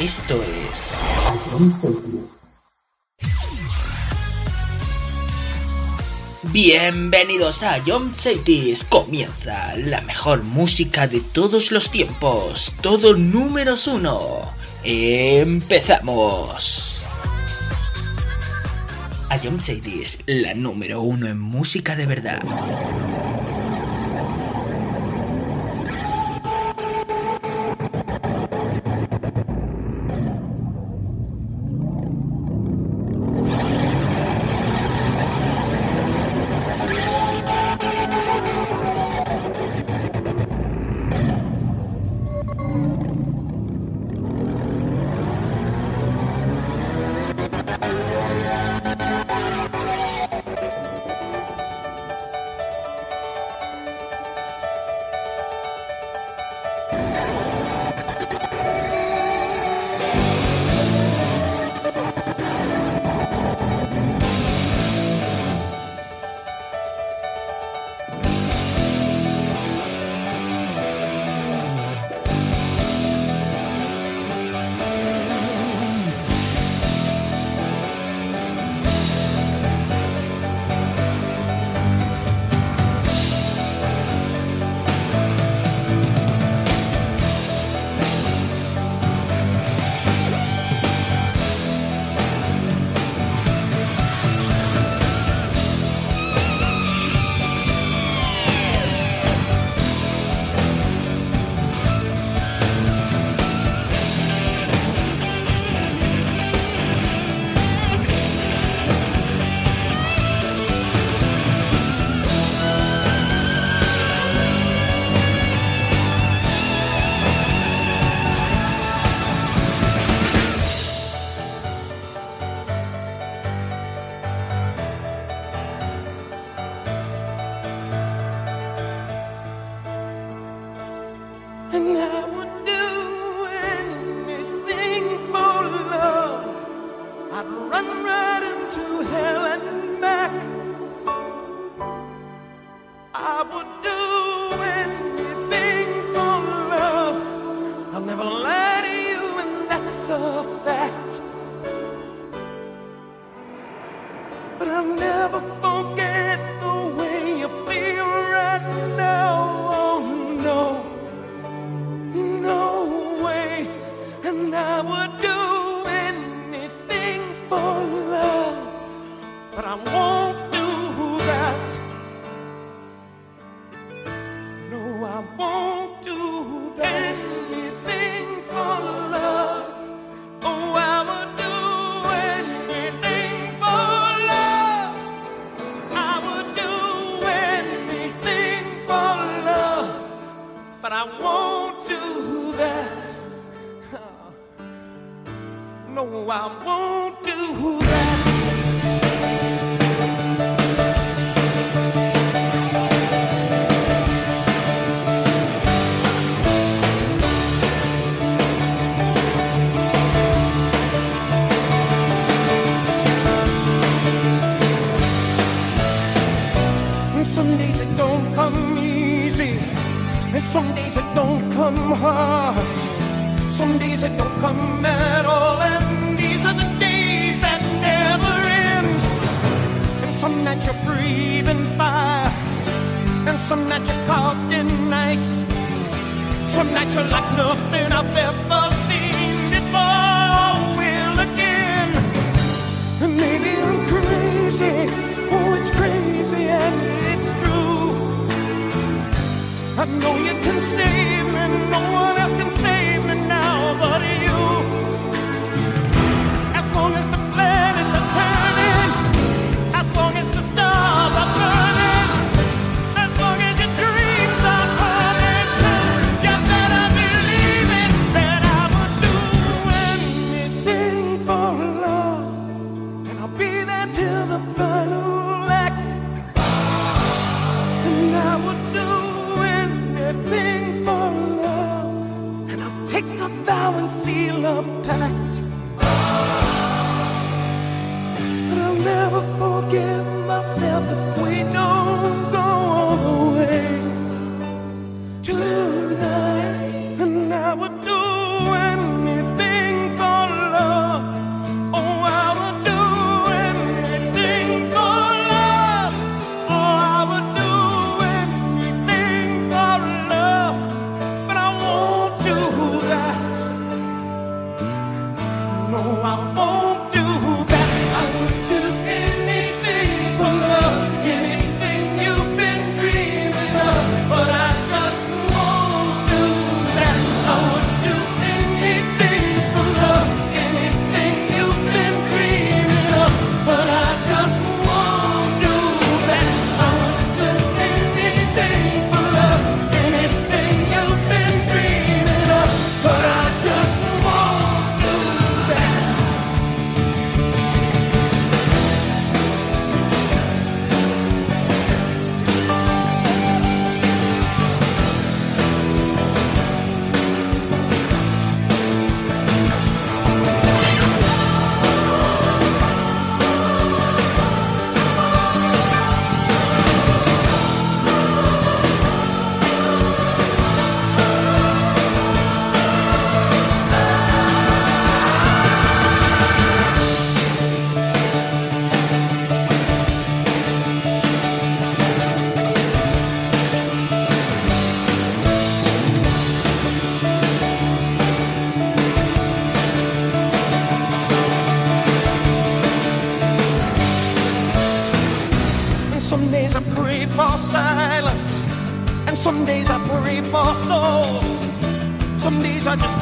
Esto es Bienvenidos a Jump Cities. Comienza la mejor música de todos los tiempos. Todo números uno. Empezamos. A Jump Cities, la número uno en música de verdad. For soul. Some days I just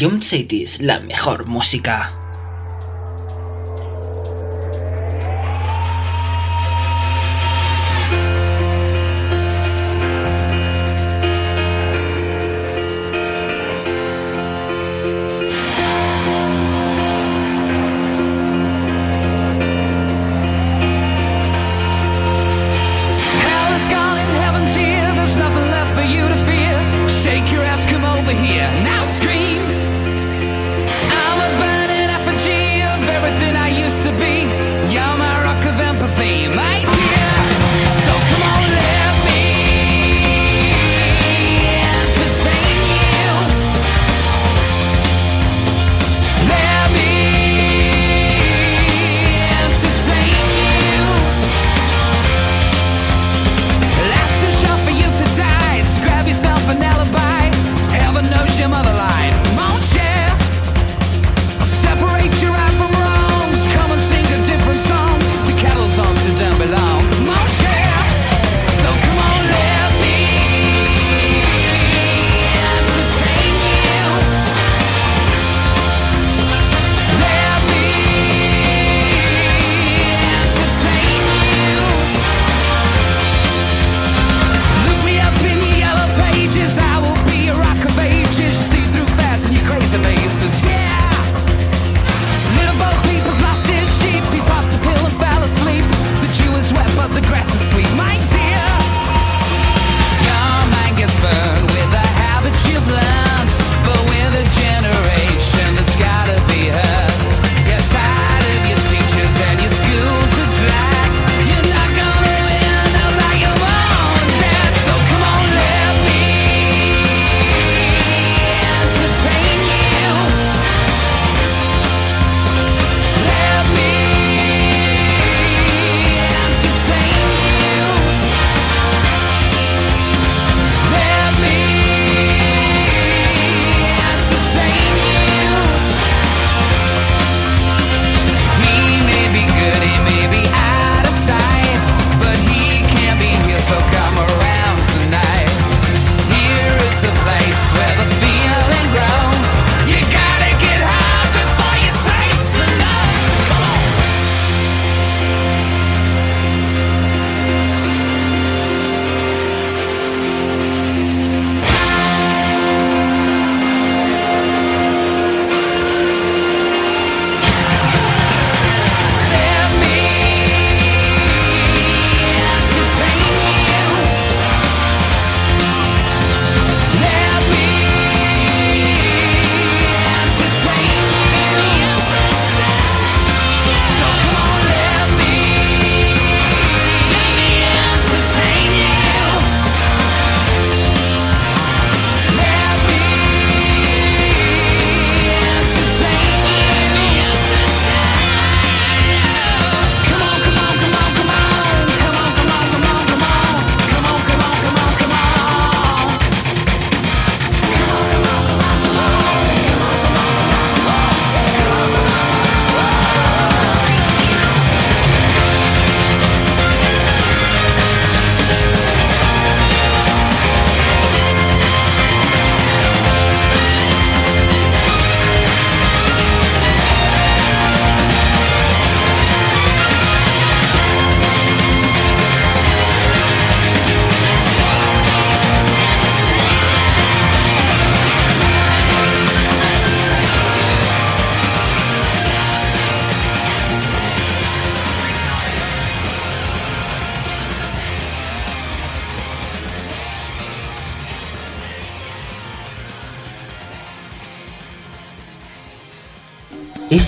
Ion Cities, la mejor música.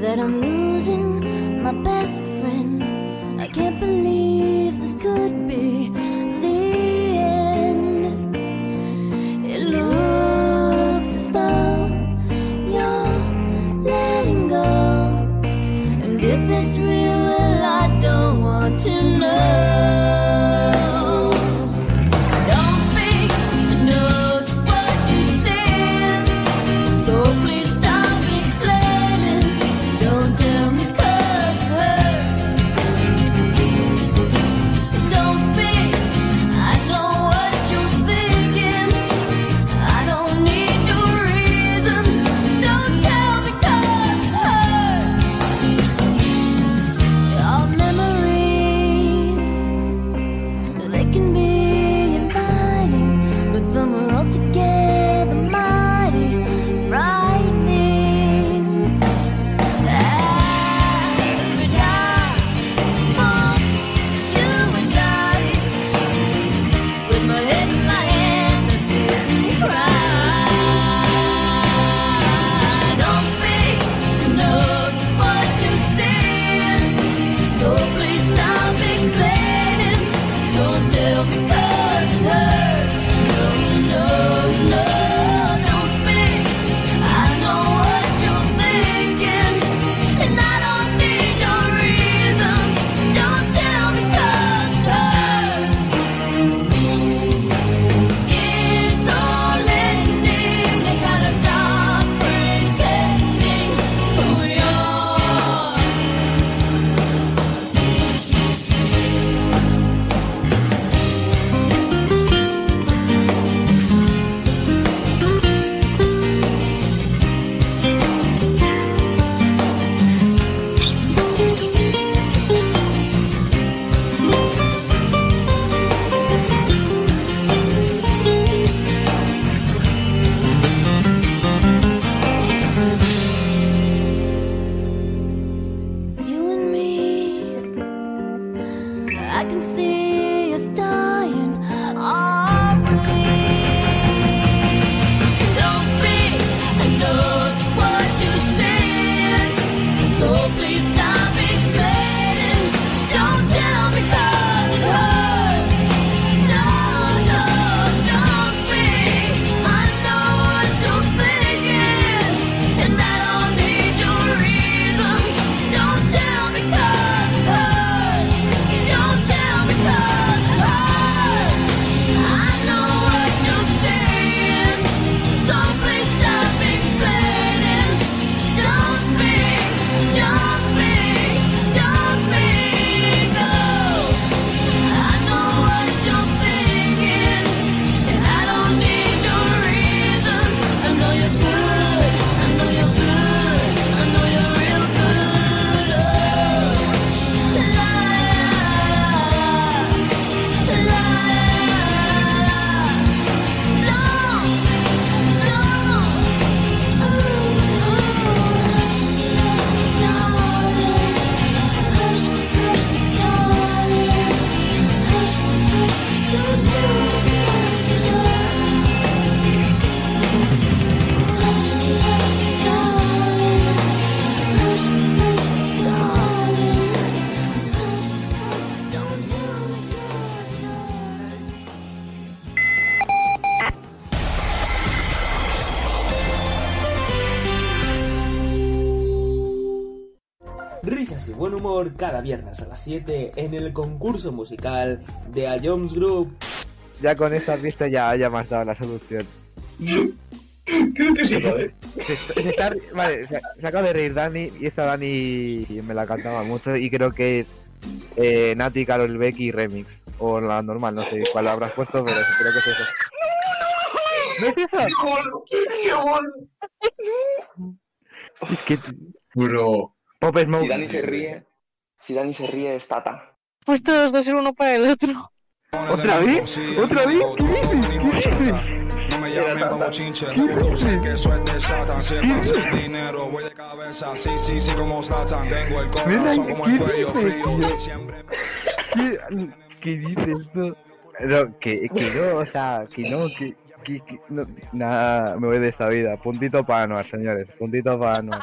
that I'm losing my best friend. I can't believe this could be. Cada viernes a las 7 en el concurso musical de A Jones Group. Ya con esta pista ya, ya me has dado la solución. Creo que sí, joder. Se, se está- vale, se, se acaba de reír Dani y esta Dani me la cantaba mucho y creo que es eh, Nati, Carol Becky Remix. O la normal, no sé cuál habrás puesto, pero creo que es eso. ¿No es eso? ¡Qué. Es que Bro. Pop Smoke. Si Dani se ríe, si Dani se ríe es Tata. Pues todos dos el uno para el otro. ¿Otra vez? ¿Otra vez? ¿Qué dices? ¿Qué dices? No me llamen como chinche, que eso es de Satan. Si es sin dinero, voy de cabeza. Sí, sí, sí, como Satan. Tengo el corazón como el cuello frío. Siempre ¿Qué, qué dices tú? No, que, que no, o sea, que no, que, que, que no, nada, me voy de esta vida. Puntito para Anuar, señores, puntito para Anuar.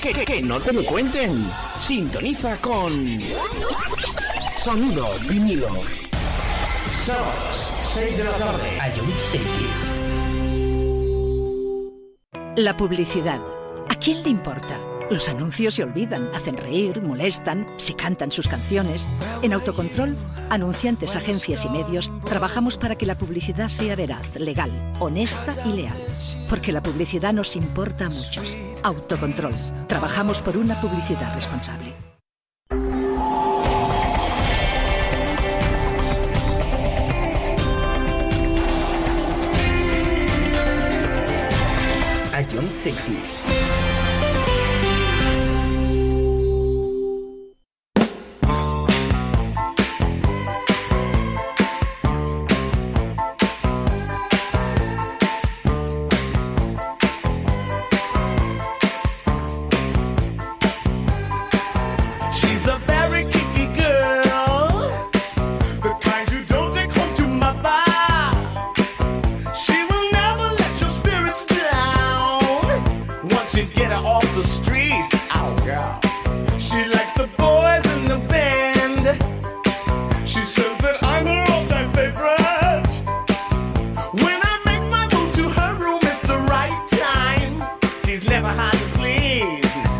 Que, que, que, no te lo cuenten. Sintoniza con Sonido vinilo. Sábados, 6 de la tarde. Ion Cities. La publicidad. ¿A quién le importa? Los anuncios se olvidan, hacen reír, molestan, se cantan sus canciones. En Autocontrol, anunciantes, agencias y medios, trabajamos para que la publicidad sea veraz, legal, honesta y leal. Porque la publicidad nos importa a muchos. Autocontrol. Trabajamos por una publicidad responsable. Cities. She's he's never hiding, please.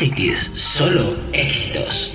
Cities, solo éxitos.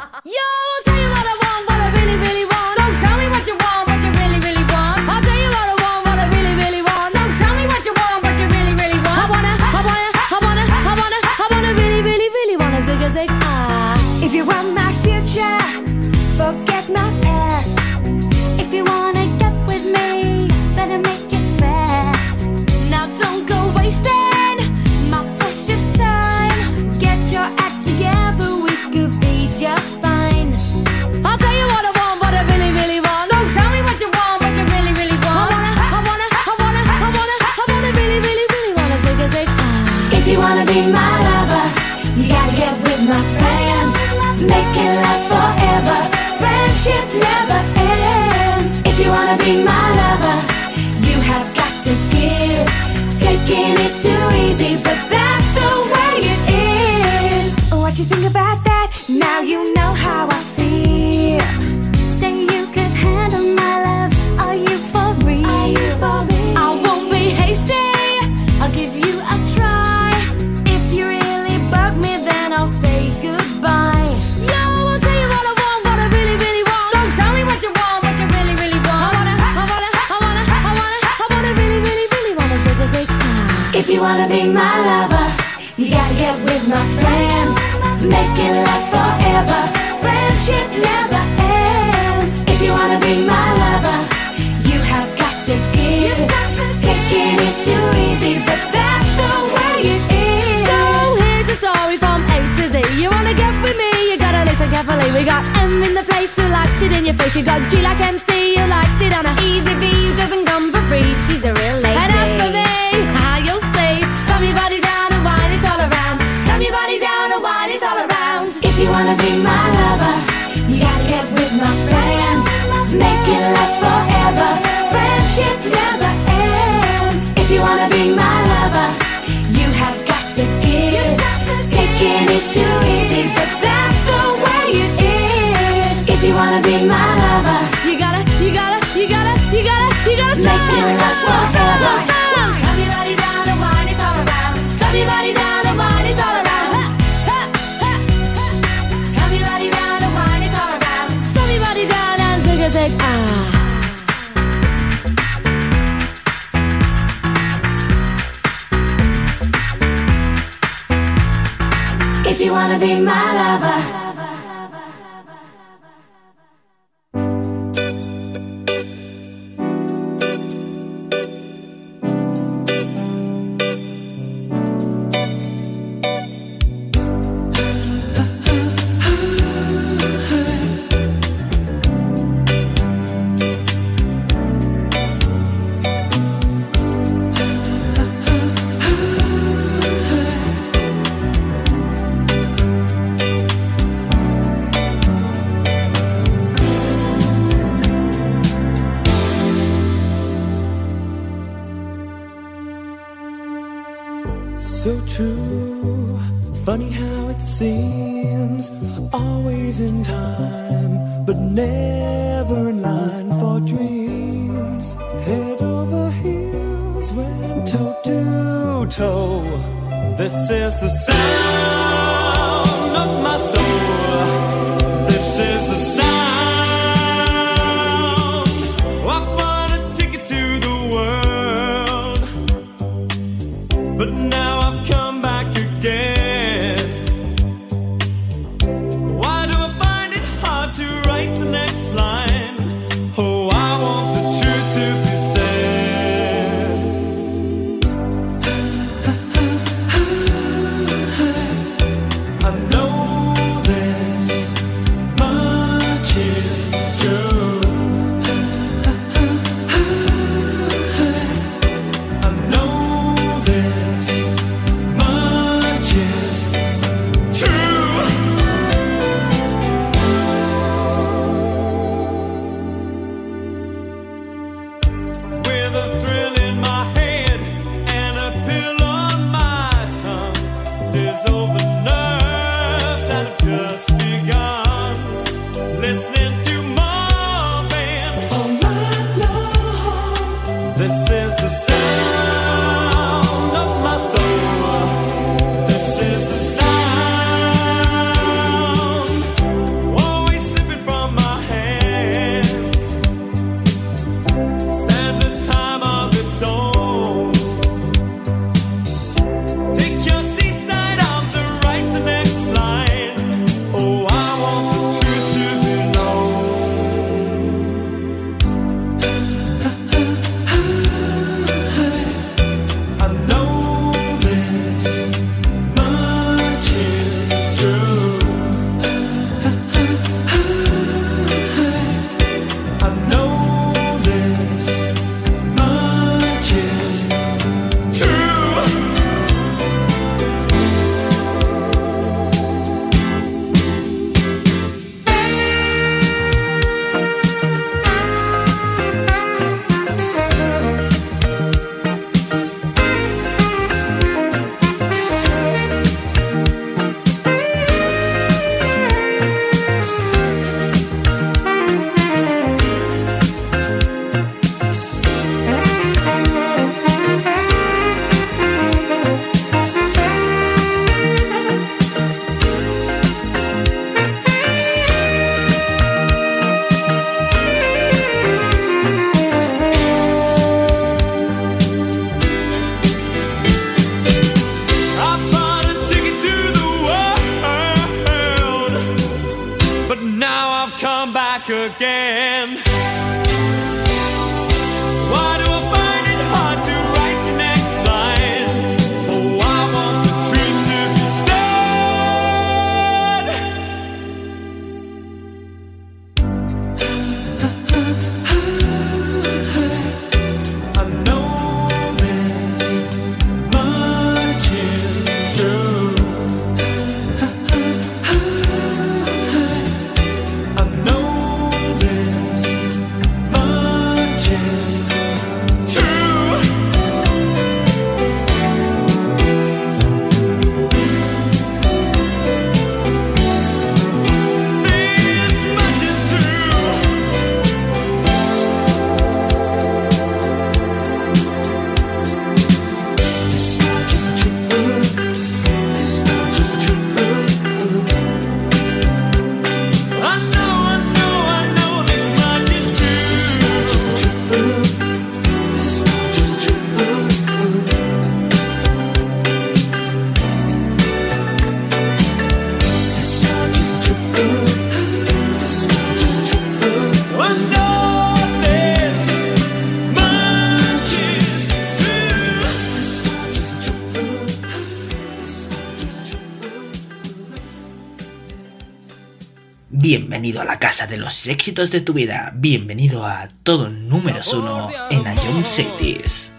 Bienvenido a la casa de los éxitos de tu vida. Bienvenido a todo números uno en Ion Cities.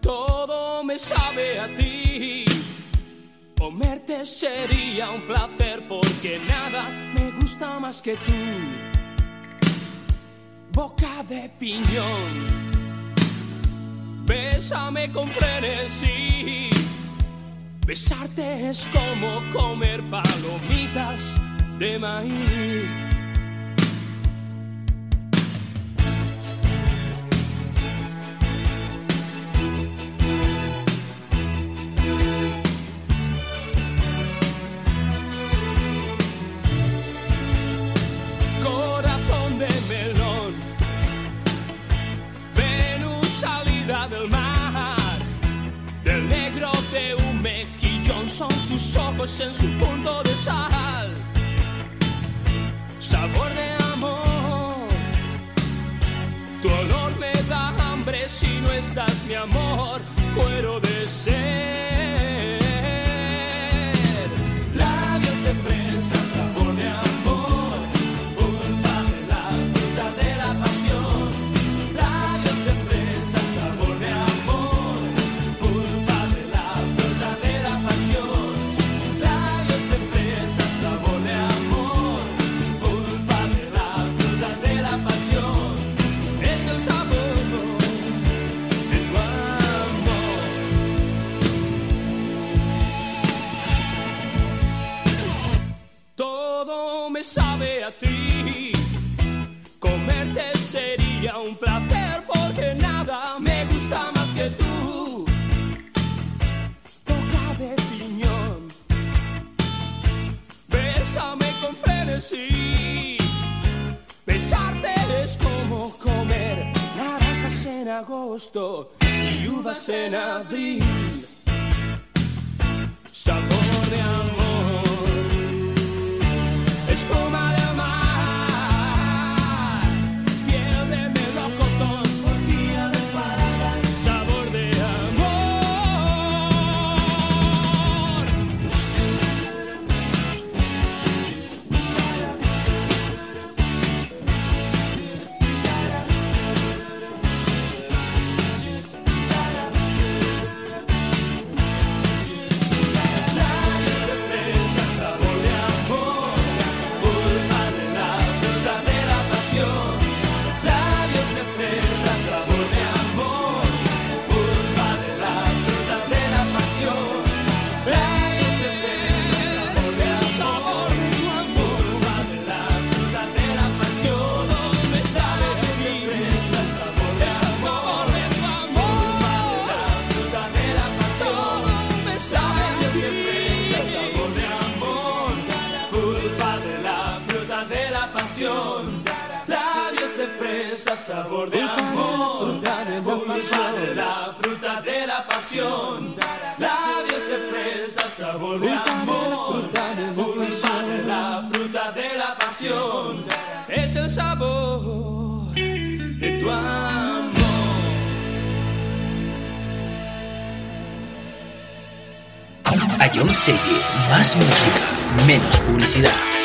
Todo me sabe a ti. Comerte sería un placer porque nada me gusta más que tú. Boca de piñón. Bésame con frenesí. Besarte es como comer palomitas de maíz. Corazón de melón, Venus salida del mar, del negro de un mejillón son tus ojos en su punto de sal, sabor de amor, tu olor me da hambre si no estás mi amor, muero de ser. Sería un placer porque nada me gusta más que tú. Boca de piñón. Bésame con frenesí. Besarte es como comer naranjas en agosto y uvas en abril. Sabor de amor. Espuma de sabor de amor, culpa de la fruta de la pasión. Labios de fresa, sabor de amor, culpa de la fruta de la pasión. Es el sabor de tu amor. Ion Cities, más música, menos publicidad.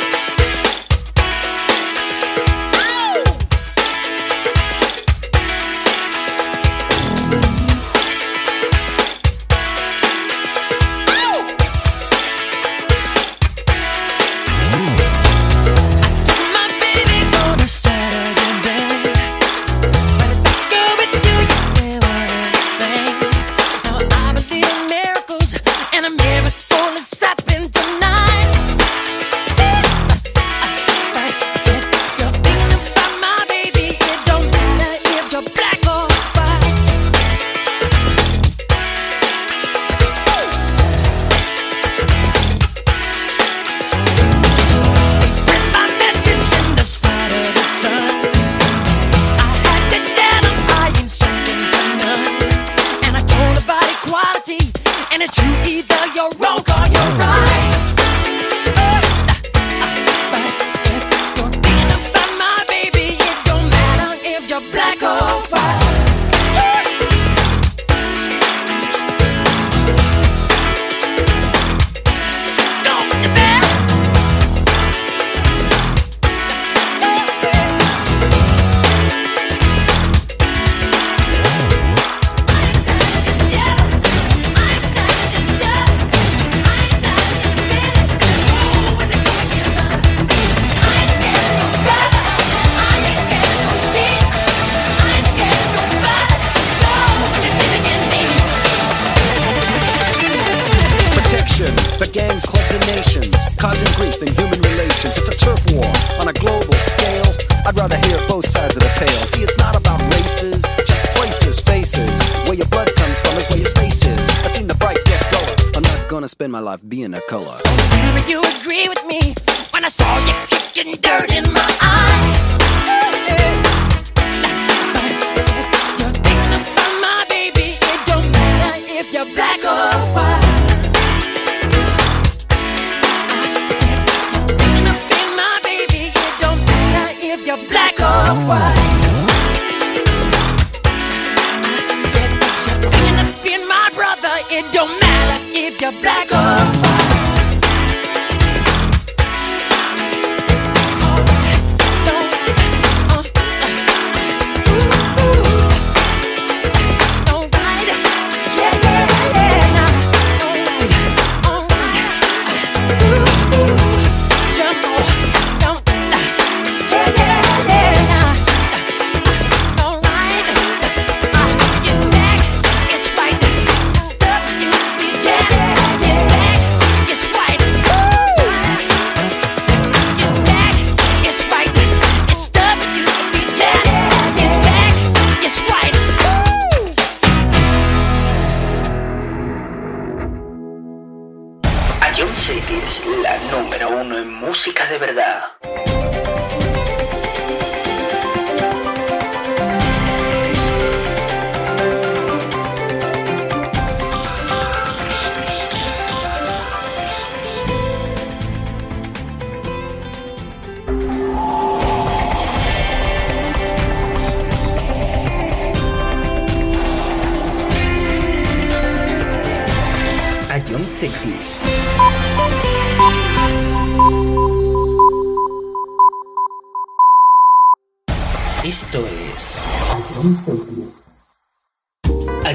Esto es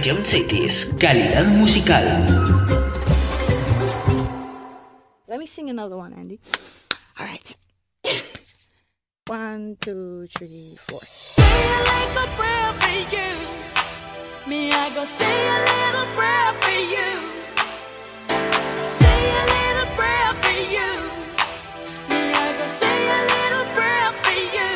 Jump Cities, calidad musical. Let me sing another one, Andy. All right. one, two, three, four. Say little you. say a little prayer for you.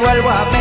Vuelvo a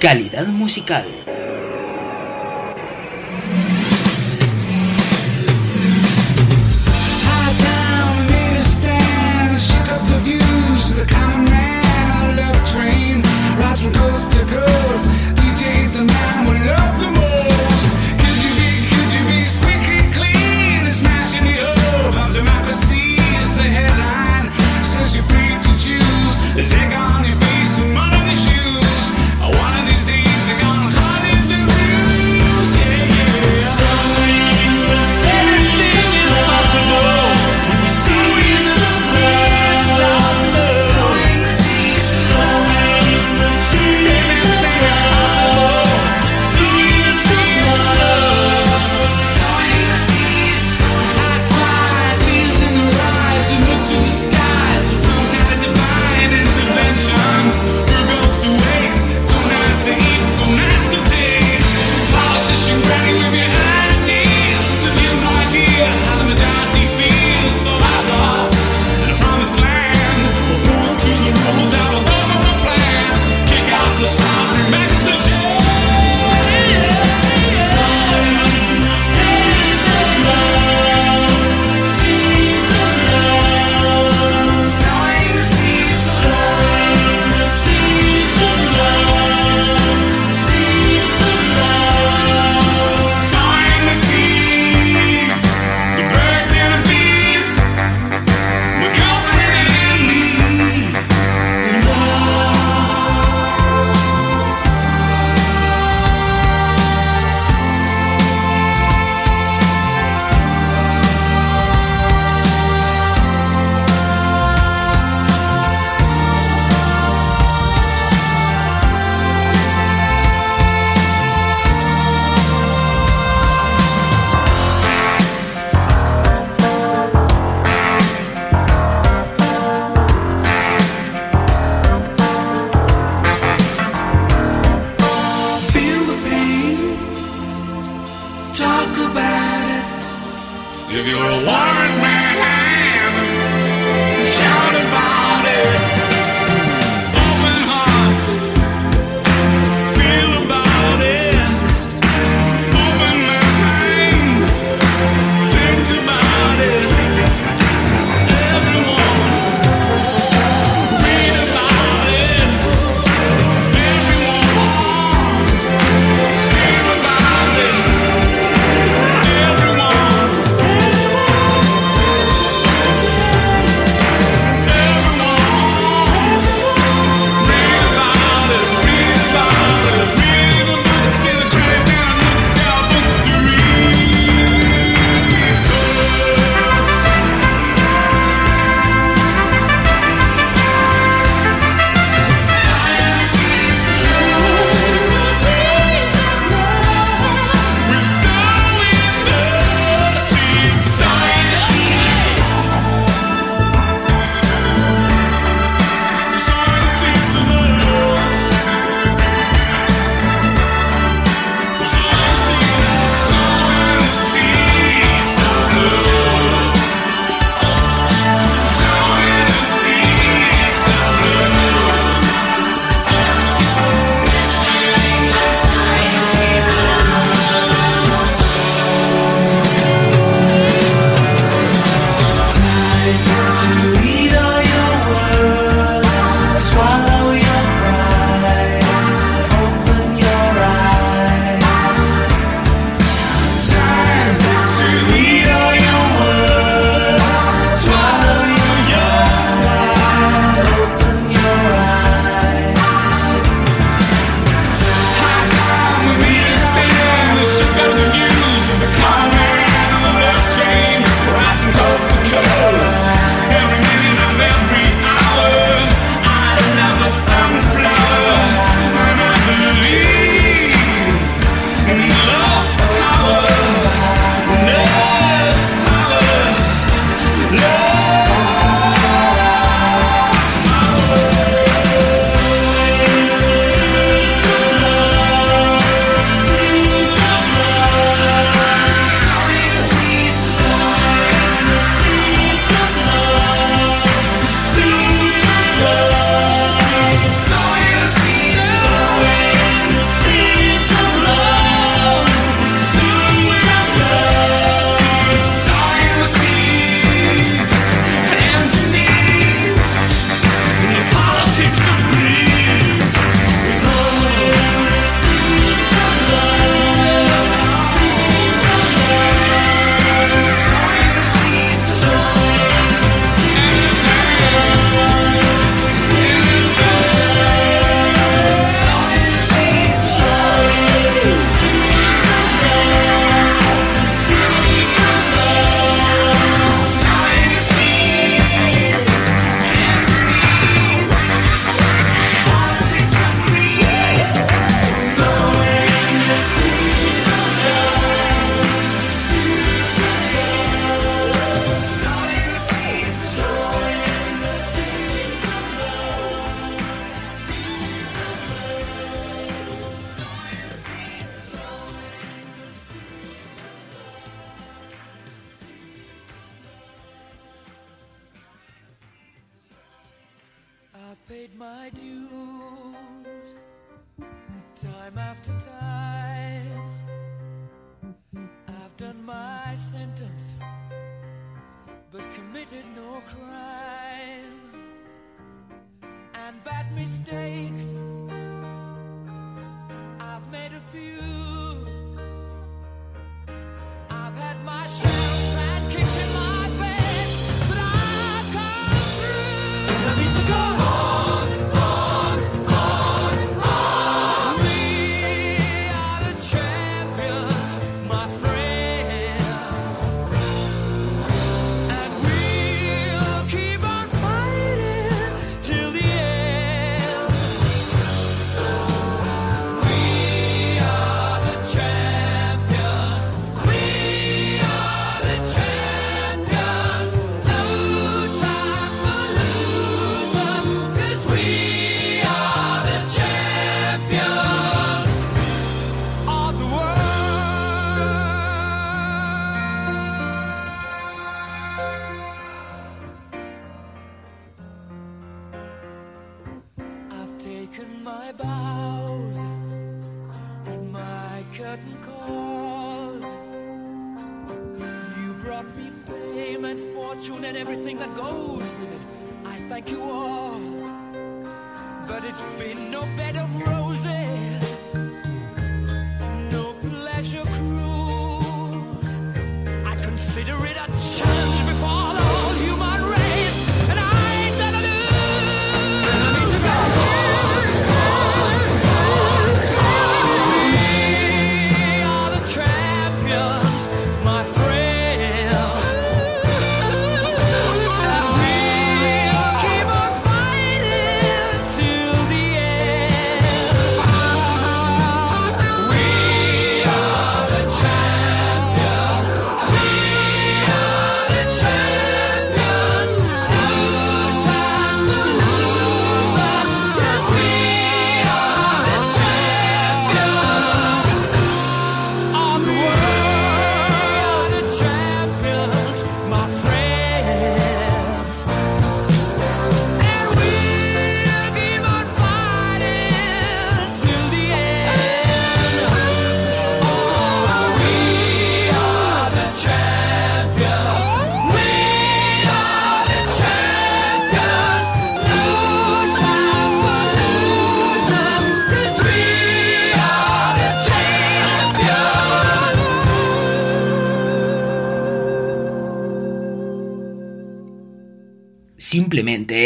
Calidad musical.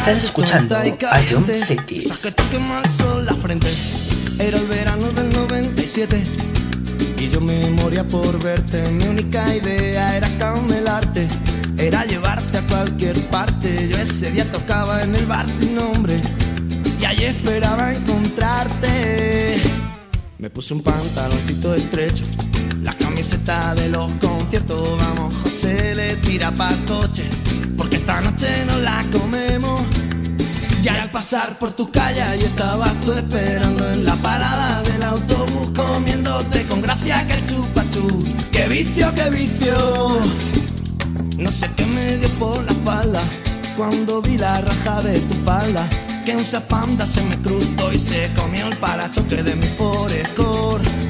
Estás escuchando a John Cities. Era el verano del 97 y yo me moría por verte. Mi única idea era camelarte, era llevarte a cualquier parte. Yo ese día tocaba en el bar sin nombre y allí esperaba encontrarte. Me puse un pantaloncito estrecho, la camiseta de los conciertos. Vamos, José le tira pa' coche, porque esta noche no la comemos. Y al pasar por tu calle y estabas tú esperando en la parada del autobús comiéndote con gracia que el chupachú. ¡Qué vicio, qué vicio! No sé qué me dio por la espalda cuando vi la raja de tu falda. Que un panda se me cruzó y se comió el parachoque de mi Forescore.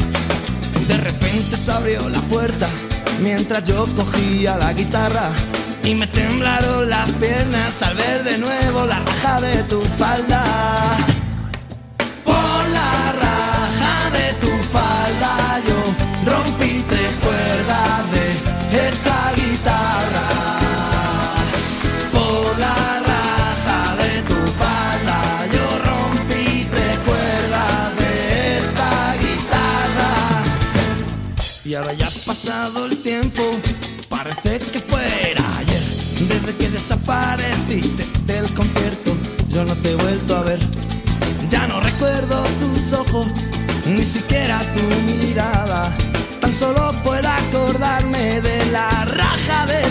de repente se abrió la puerta mientras yo cogía la guitarra y me temblaron las piernas al ver de nuevo la raja de tu falda. Pasado el tiempo, parece que fuera ayer. Desde que desapareciste del concierto, yo no te he vuelto a ver. Ya no recuerdo tus ojos, ni siquiera tu mirada. Tan solo puedo acordarme de la raja de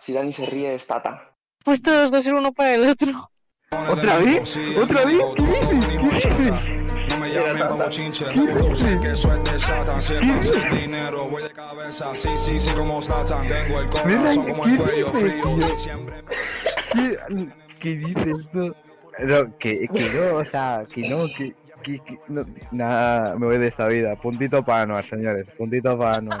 si Dani se ríe es Tata. Pues todos de ser uno para el otro. ¿Otra vez? ¿Otra vez? ¿Qué dices? ¿Qué dices? No me llamen como chinche, sé que es de Satan. Si es para hacer dinero, voy de cabeza. Sí, sí, sí, como Satan. Tengo el corazón como el cuello frío. Diciembre. ¿Qué, ¿Qué dices tú? No, que, que no, o sea, que no, que, que- que- no, nada, me voy de esta vida. Puntito para Anuar, señores. Puntito para Anuar.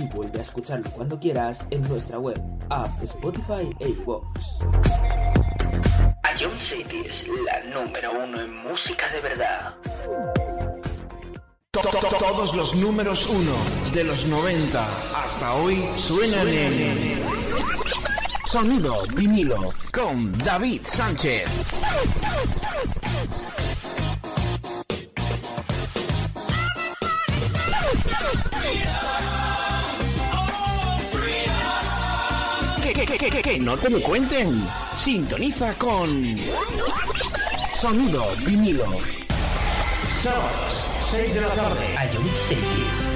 Y vuelve a escucharlo cuando quieras en nuestra web, app, Spotify e iVoox. Ion City es la número uno en música de verdad. To- to- Todos los números uno de los 90 hasta hoy suenan en Sonido vinilo con David Sánchez. Que, que, que, no te lo cuenten. Sintoniza con Sonido vinilo. Sábados, 6 de la tarde. Cities.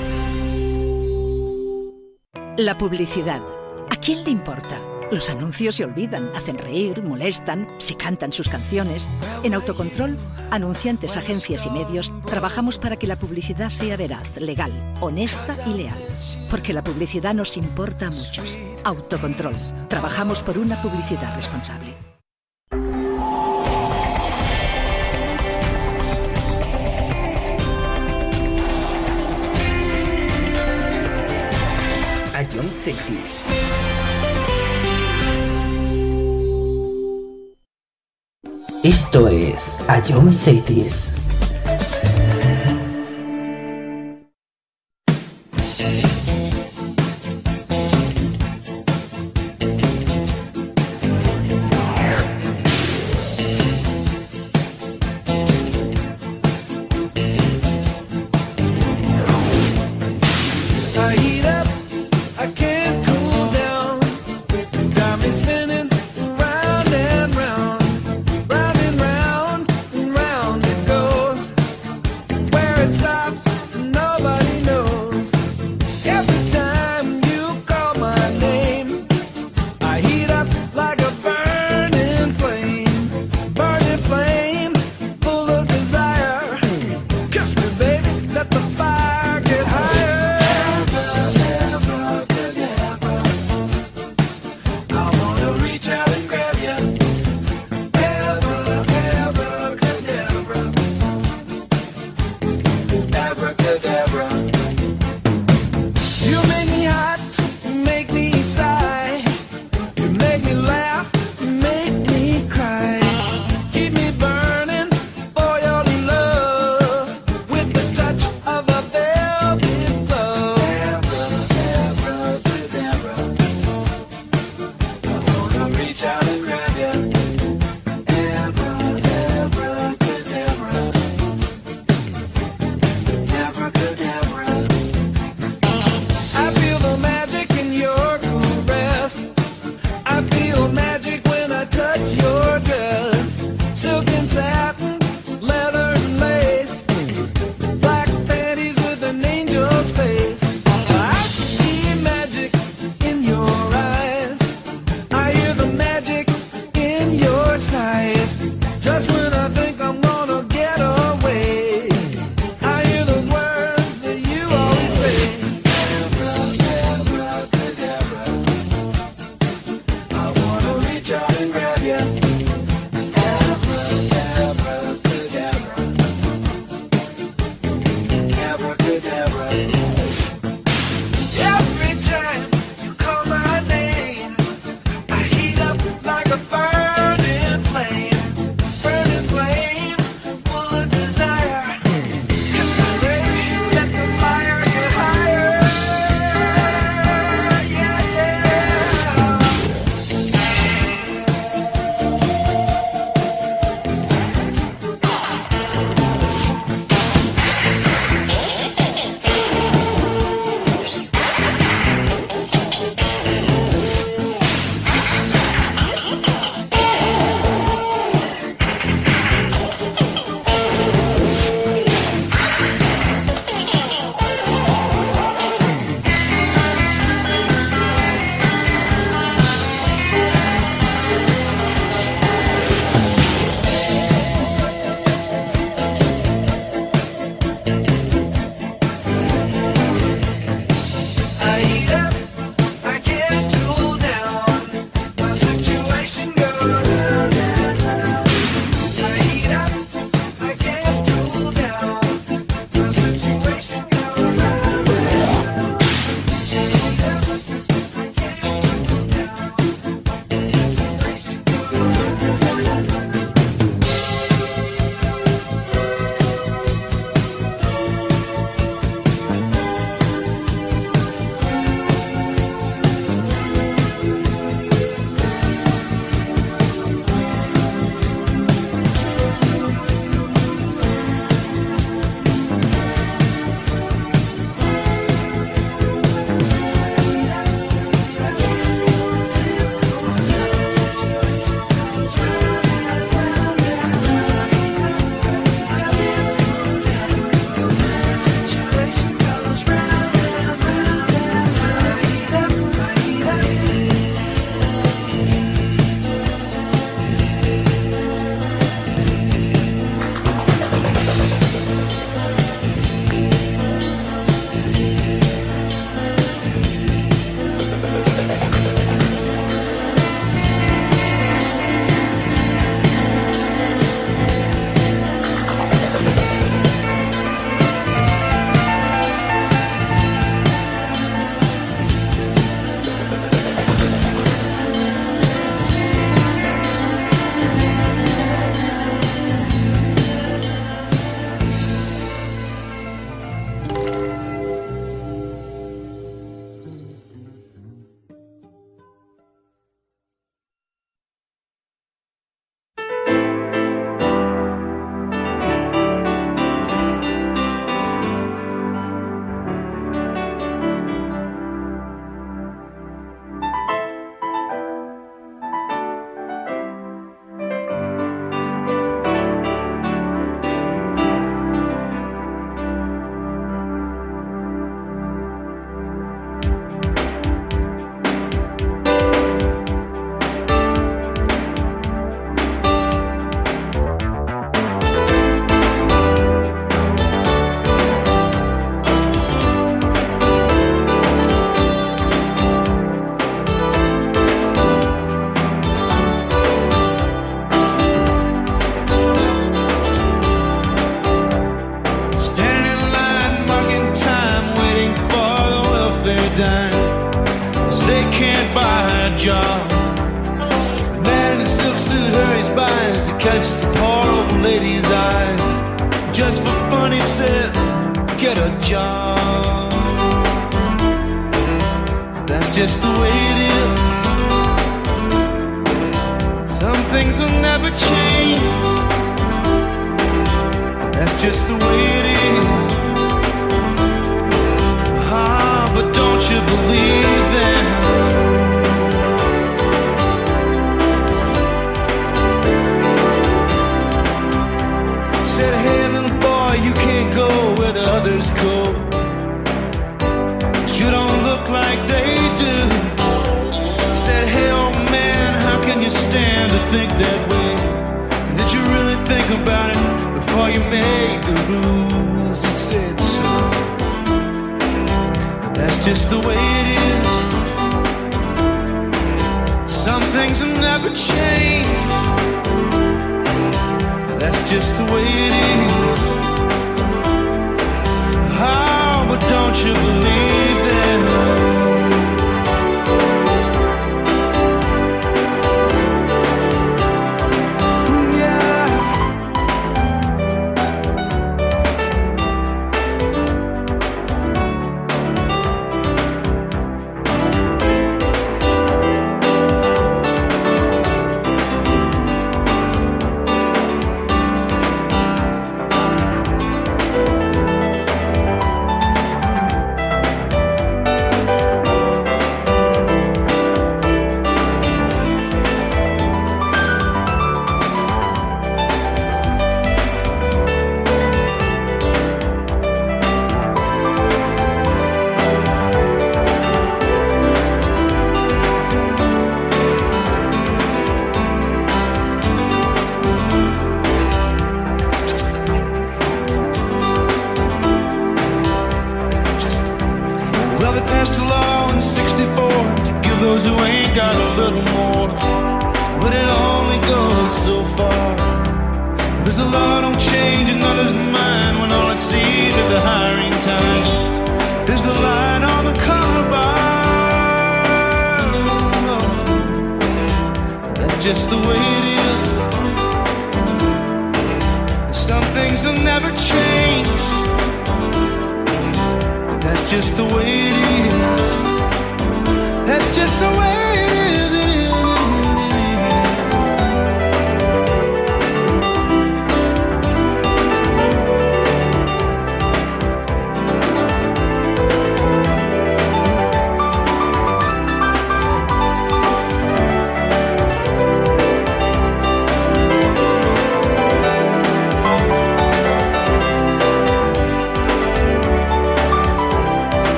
La publicidad. ¿A quién le importa? Los anuncios se olvidan, hacen reír, molestan, se cantan sus canciones. En Autocontrol, anunciantes, agencias y medios, trabajamos para que la publicidad sea veraz, legal, honesta y leal. Porque la publicidad nos importa a muchos. Autocontrol. Trabajamos por una publicidad responsable. Cities. Esto es Ion Cities.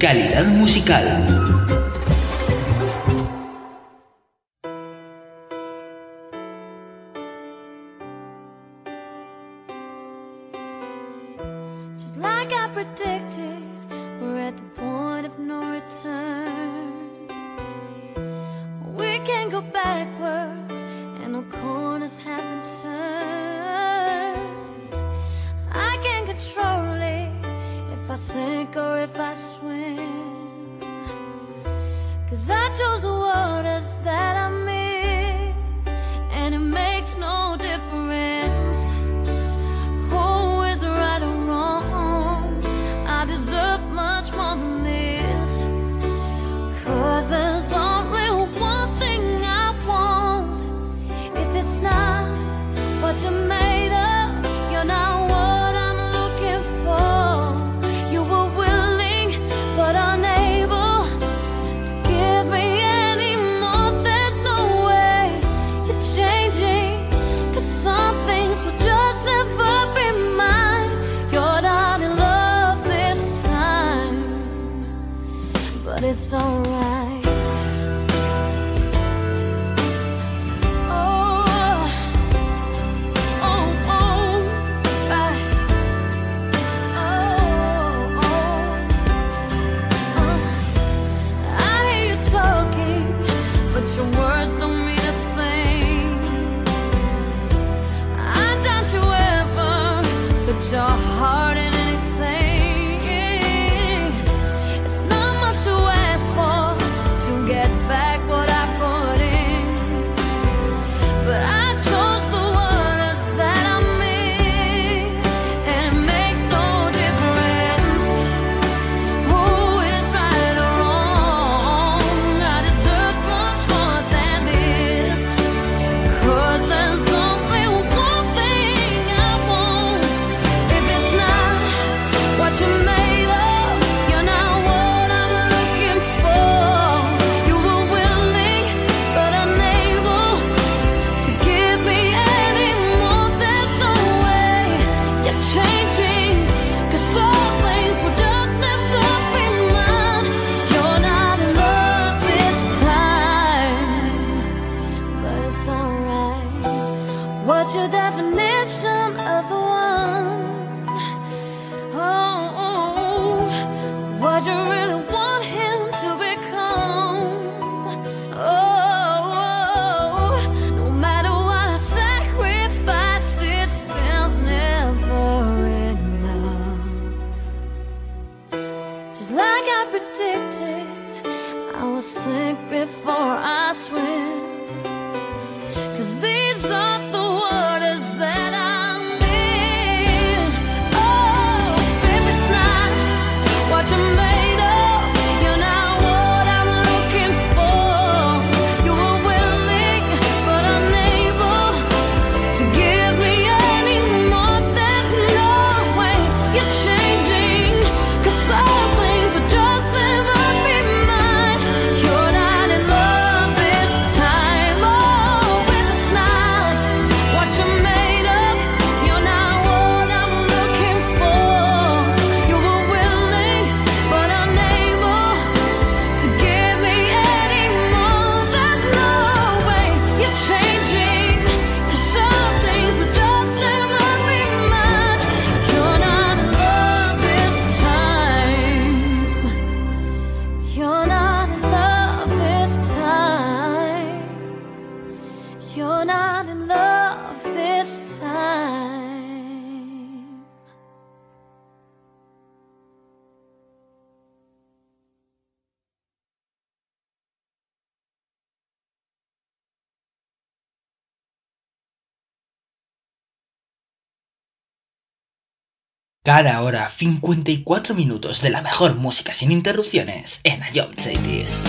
Calidad musical. Sink sick before I swim. cada hora 54 minutos de la mejor música sin interrupciones en Ion Cities.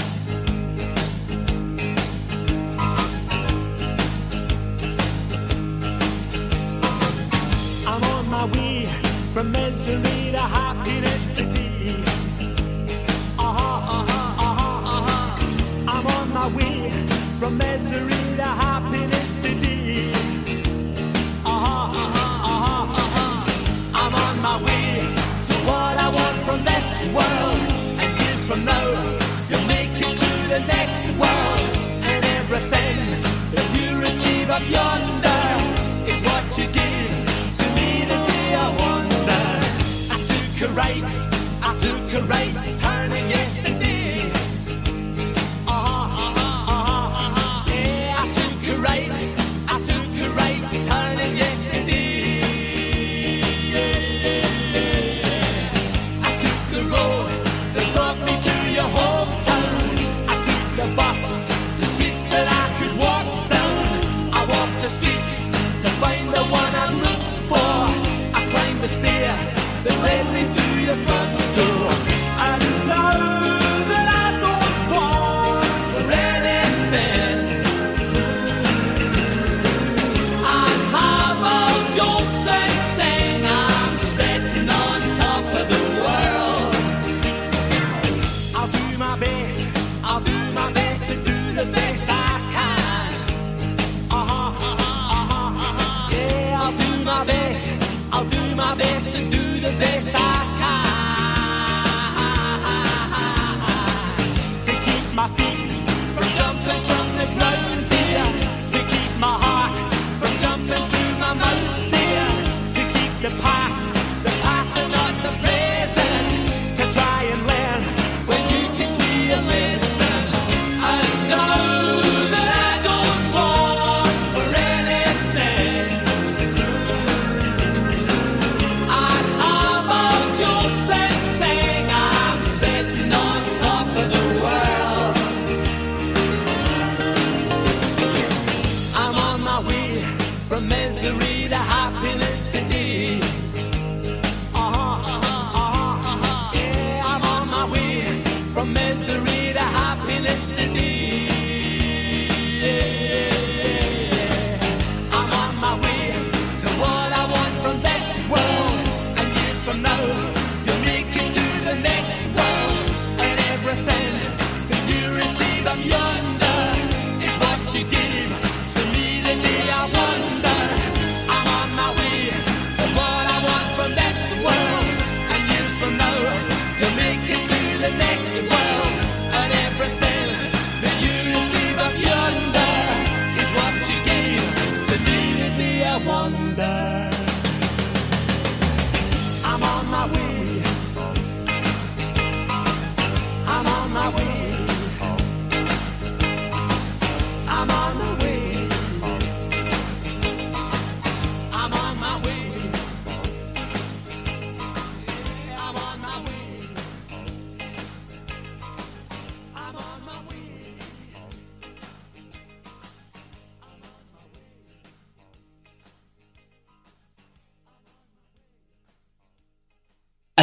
right.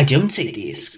don't say this.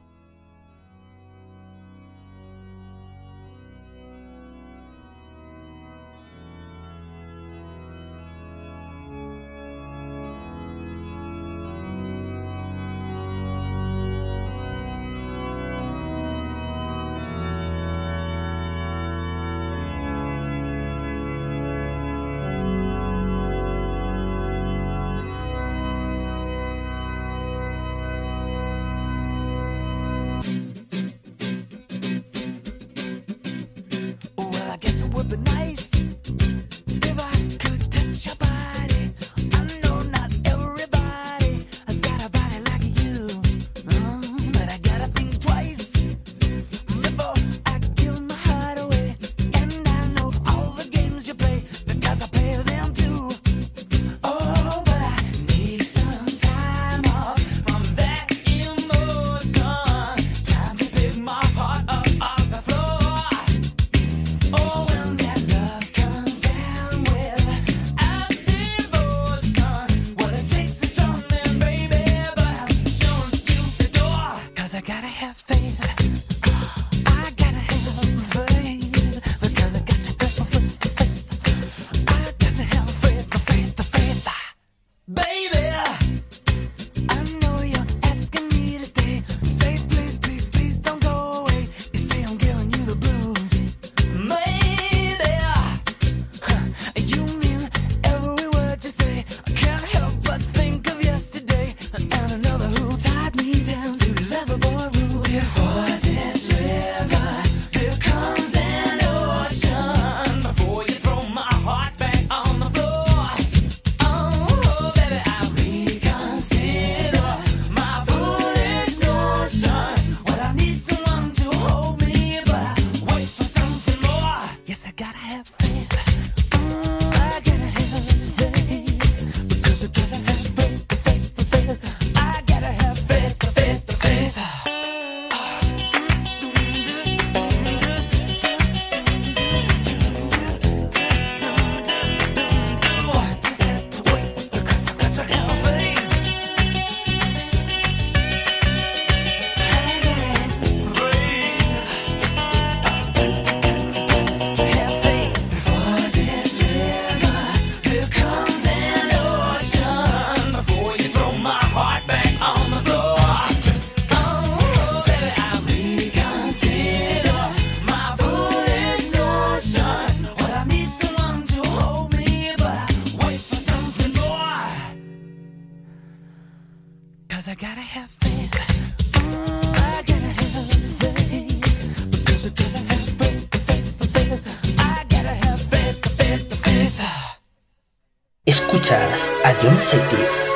A John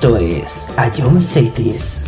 Esto es John Cities.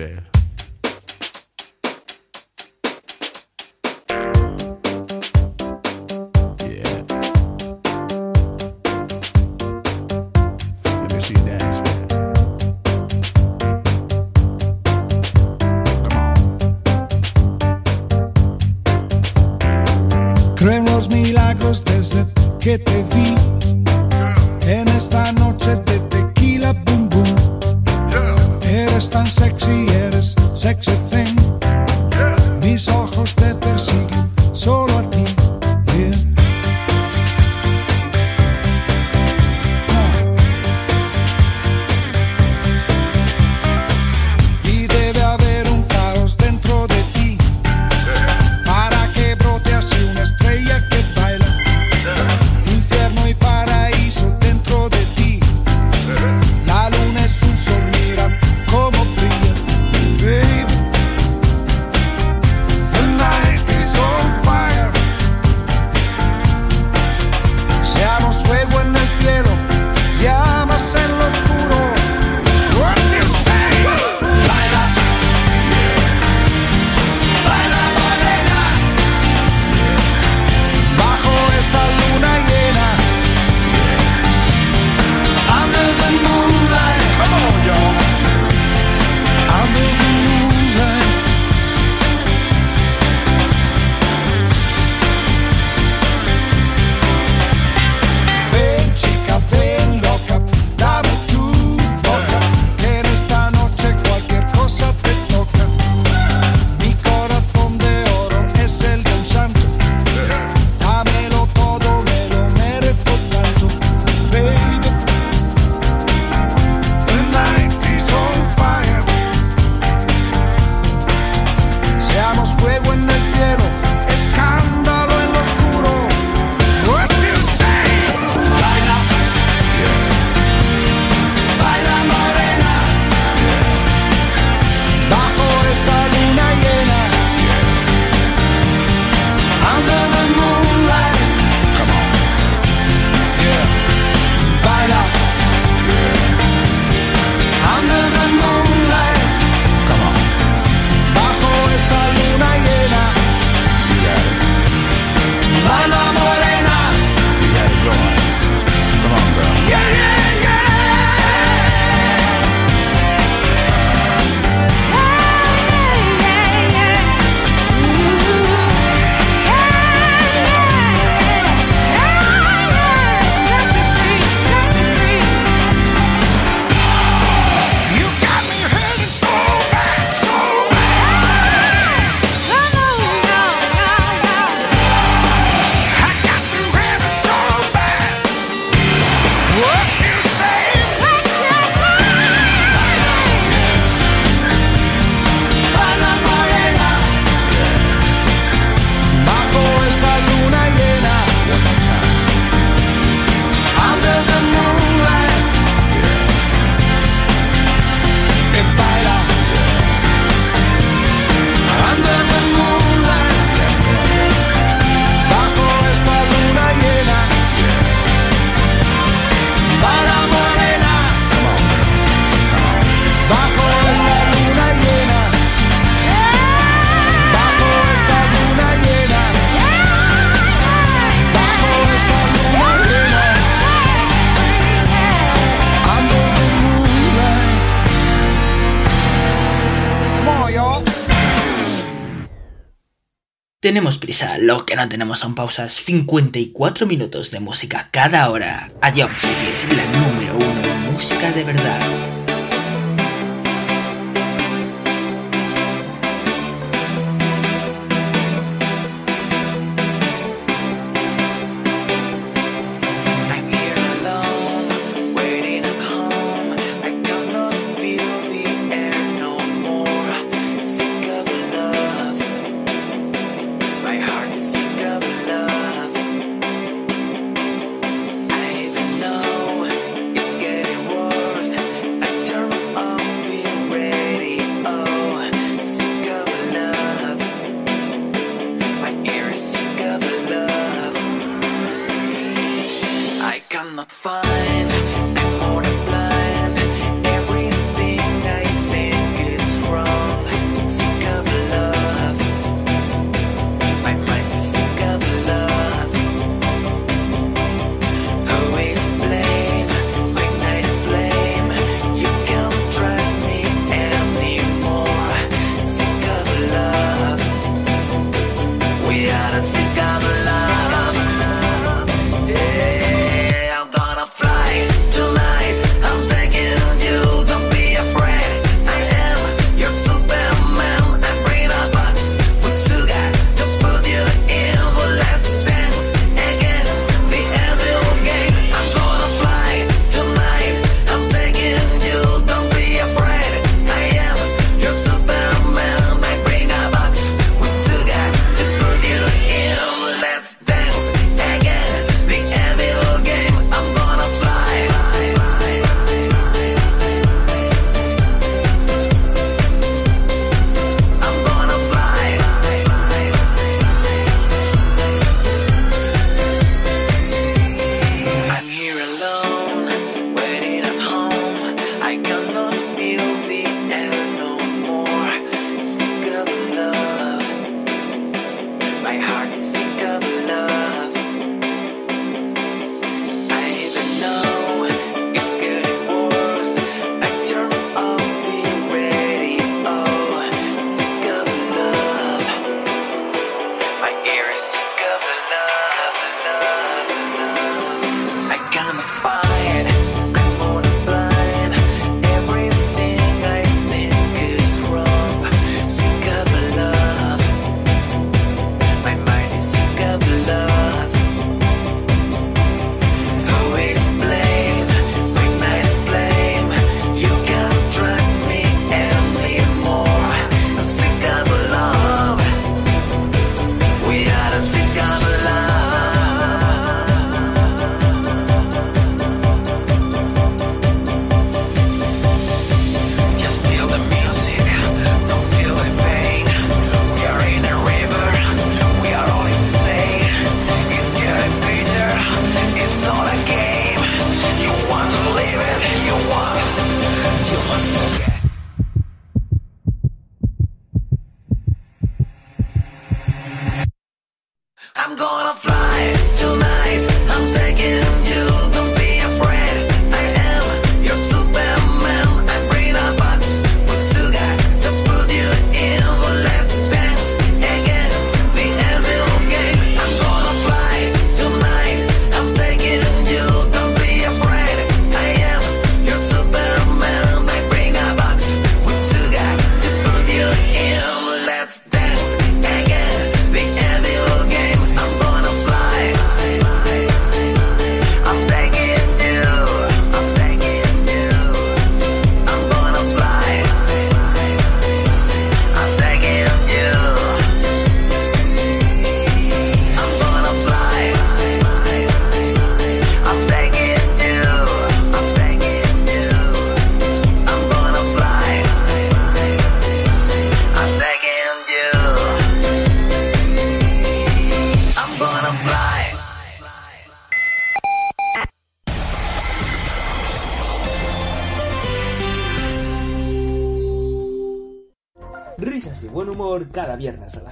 fair. ahora tenemos son pausas 54 minutos de música cada hora. A Jump es la número uno en música de verdad.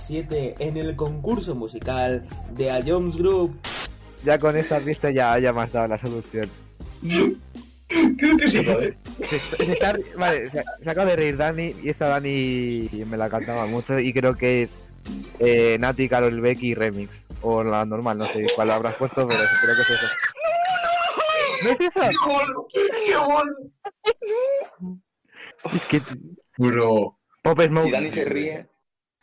2007 en el concurso musical de A Jones Group. Ya con esta pista ya haya más dado la solución. Creo que sí, ¿vale? Se, se está, vale, se, se, acaba de reír Dani y esta Dani me la cantaba mucho y creo que es eh, Nati, Carol Becky Remix. O la normal, no sé cuál habrás puesto, pero creo que es eso. ¿No es eso? ¡Qué gol! Es que... Bro. Pop Smoke. Si Dani se ríe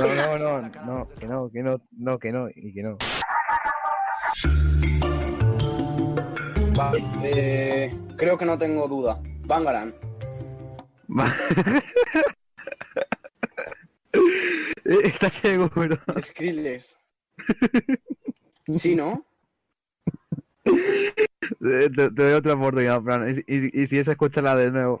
No, no, no, no, que no, que no, no, que no, y que no. Vale, eh, creo que no tengo duda. Bangaran. ¿Estás seguro? Skrillex. Sí, ¿no? Te, te doy otra oportunidad, Fran, y, y- y si es, escúchala de nuevo.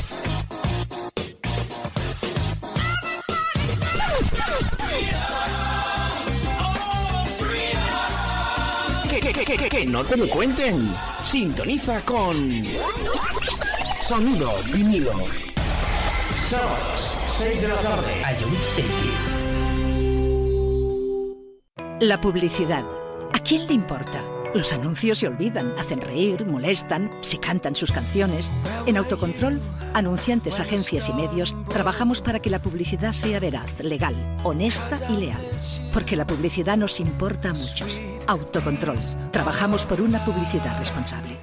Que, que- que- no te lo cuenten. Sintoniza con Sonido vinilo. Sábados, 6 de la tarde. Ion Cities. La publicidad. ¿A quién le importa? Los anuncios se olvidan, hacen reír, molestan, se cantan sus canciones. En Autocontrol, anunciantes, agencias y medios, trabajamos para que la publicidad sea veraz, legal, honesta y leal. Porque la publicidad nos importa a muchos. Autocontrol. Trabajamos por una publicidad responsable.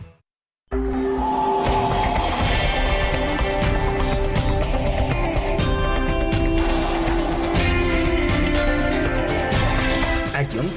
Ion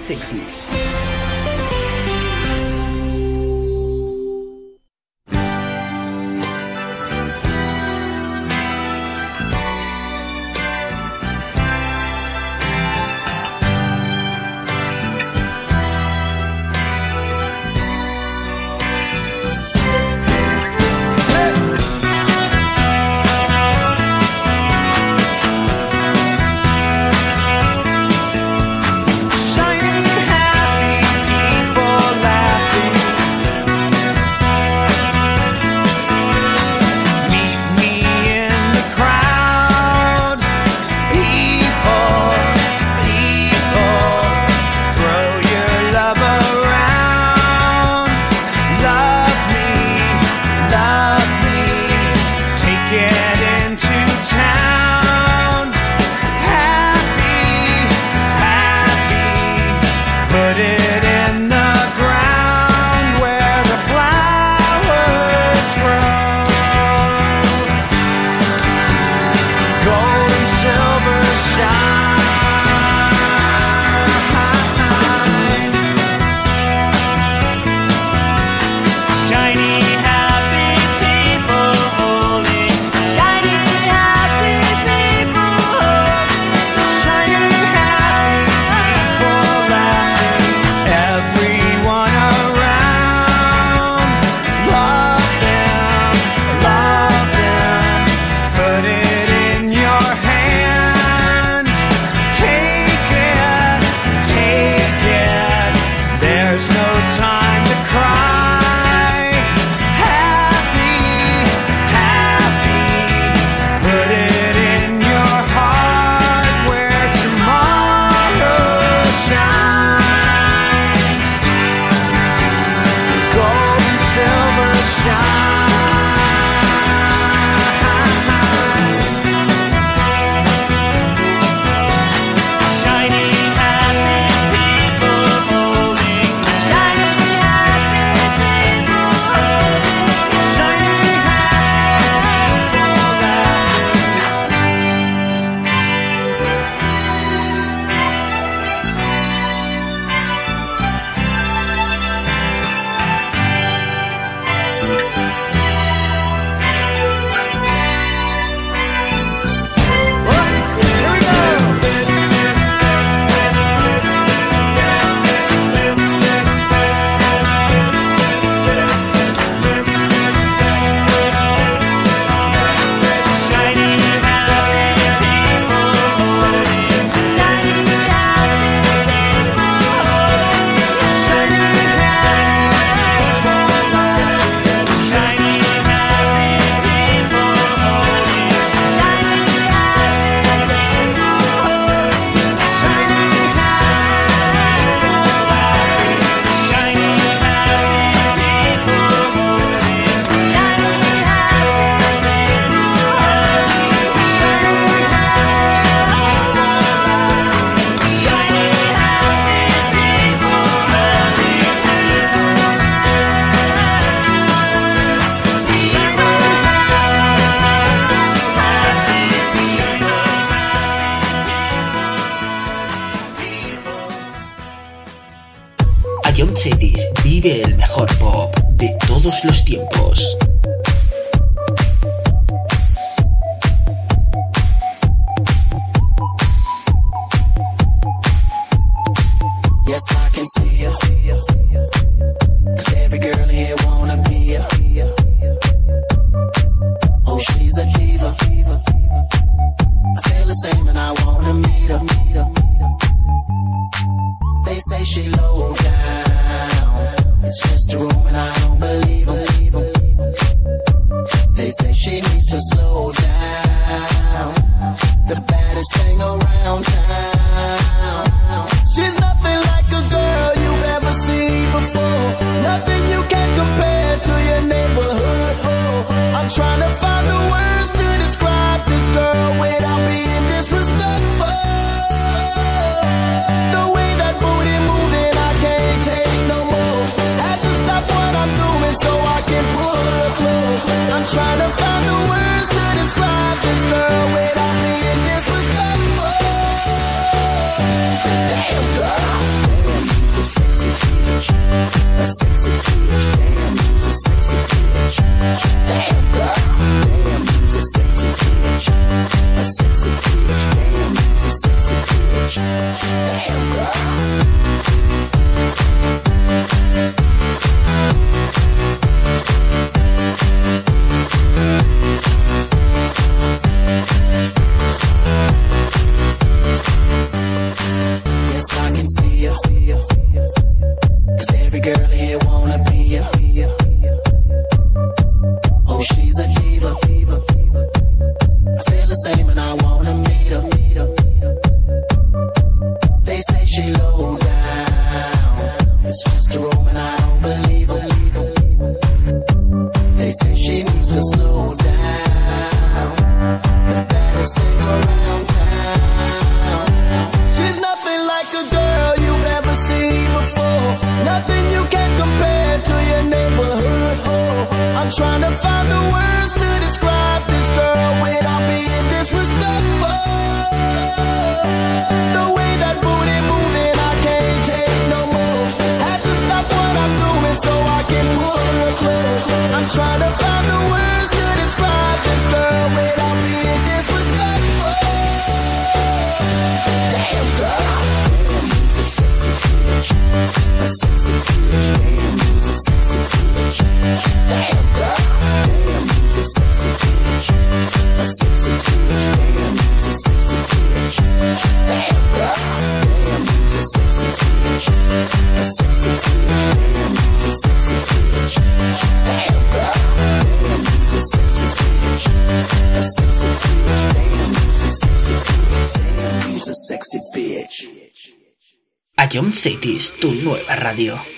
City es tu nueva radio.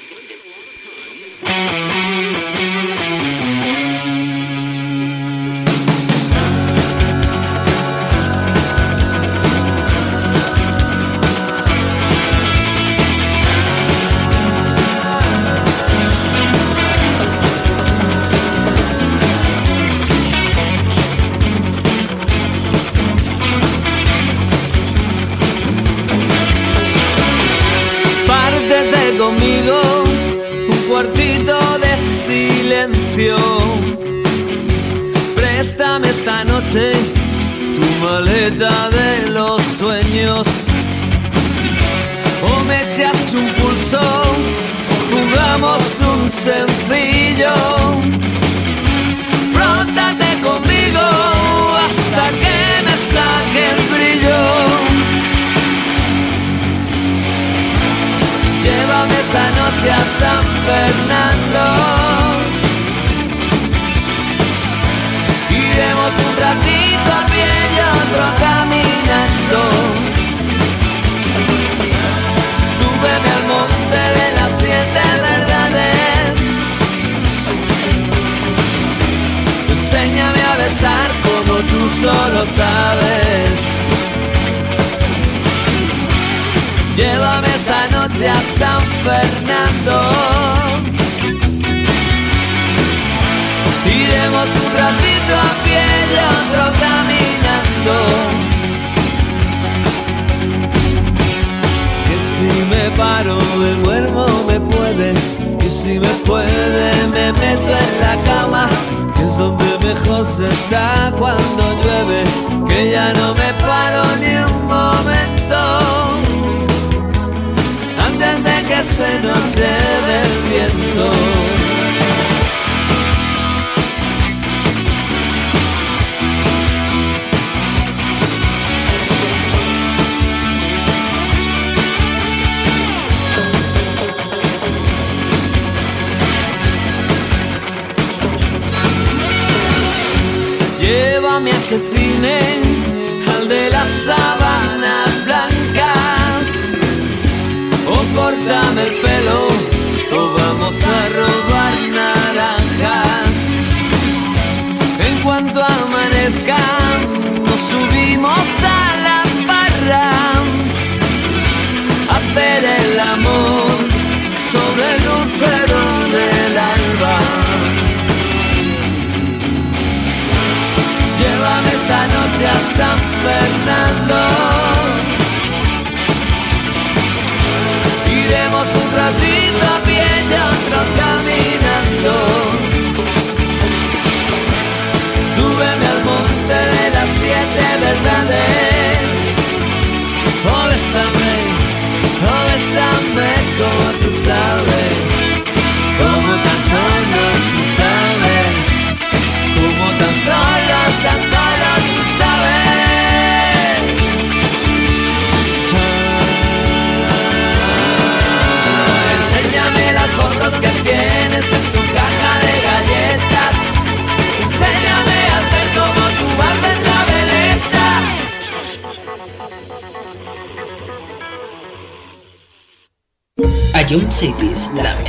brillo. Conmigo hasta que me saque el brillo. Llévame esta noche a San Fernando. Iremos un ratito a pie y otro acá. besar como tú solo sabes. Llévame esta noche a San Fernando. Iremos un ratito a pie y otro caminando. Que si me paro, me duermo, me puede. Y si me puede, me meto en la está cuando llueve, que ya no me paro ni un momento, antes de que se nos lleve el viento. Sábanas blancas. O córtame el pelo, o vamos a robar naranjas. En cuanto amanezca, nos subimos a la barra. A hacer el amor sobre el esta noche a San Fernando. Iremos un ratito a pie y otro caminando. Súbeme al monte de las siete verdades. Oh, bésame, oh, bésame como tú sabes. Como tan solo Ion Cities, la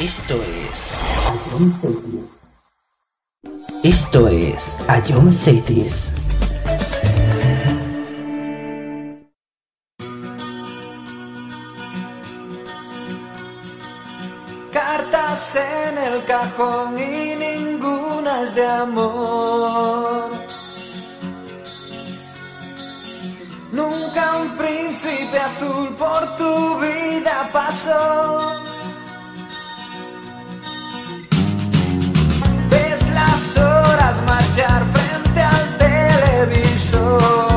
Esto es. Esto es Ion Cities. Cartas en el cajón y ninguna de amor. de azul por tu vida pasó. Ves las horas marchar frente al televisor.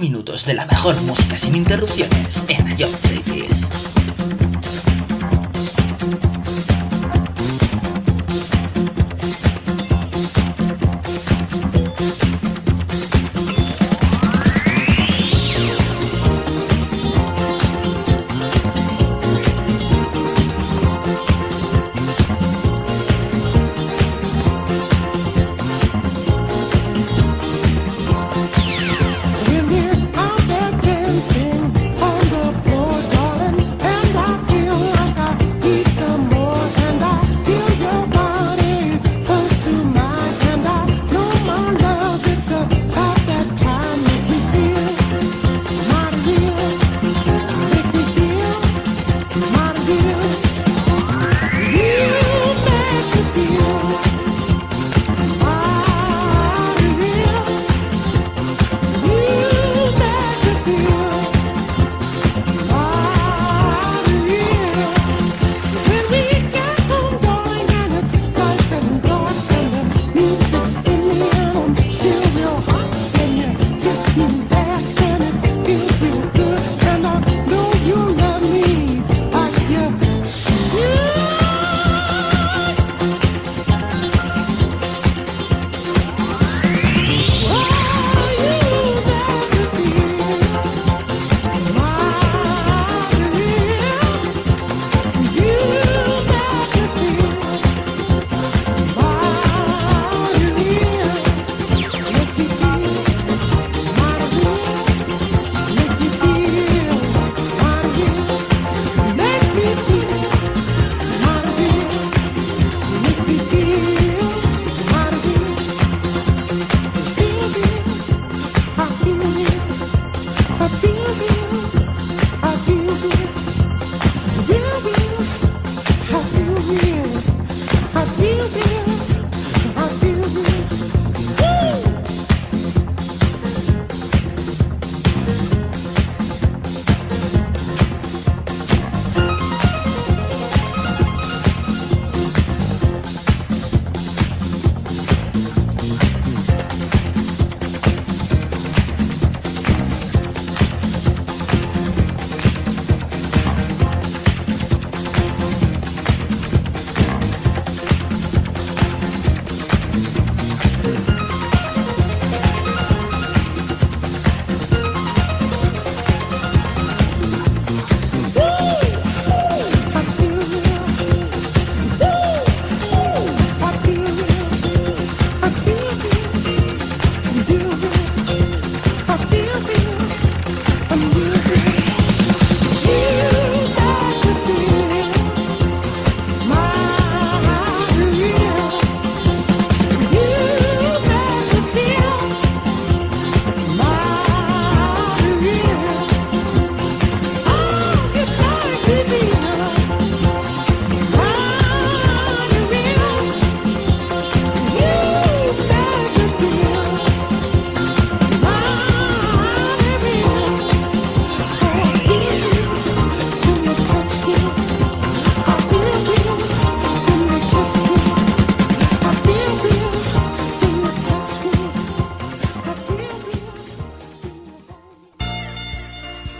Minutos de la mejor música sin interrupciones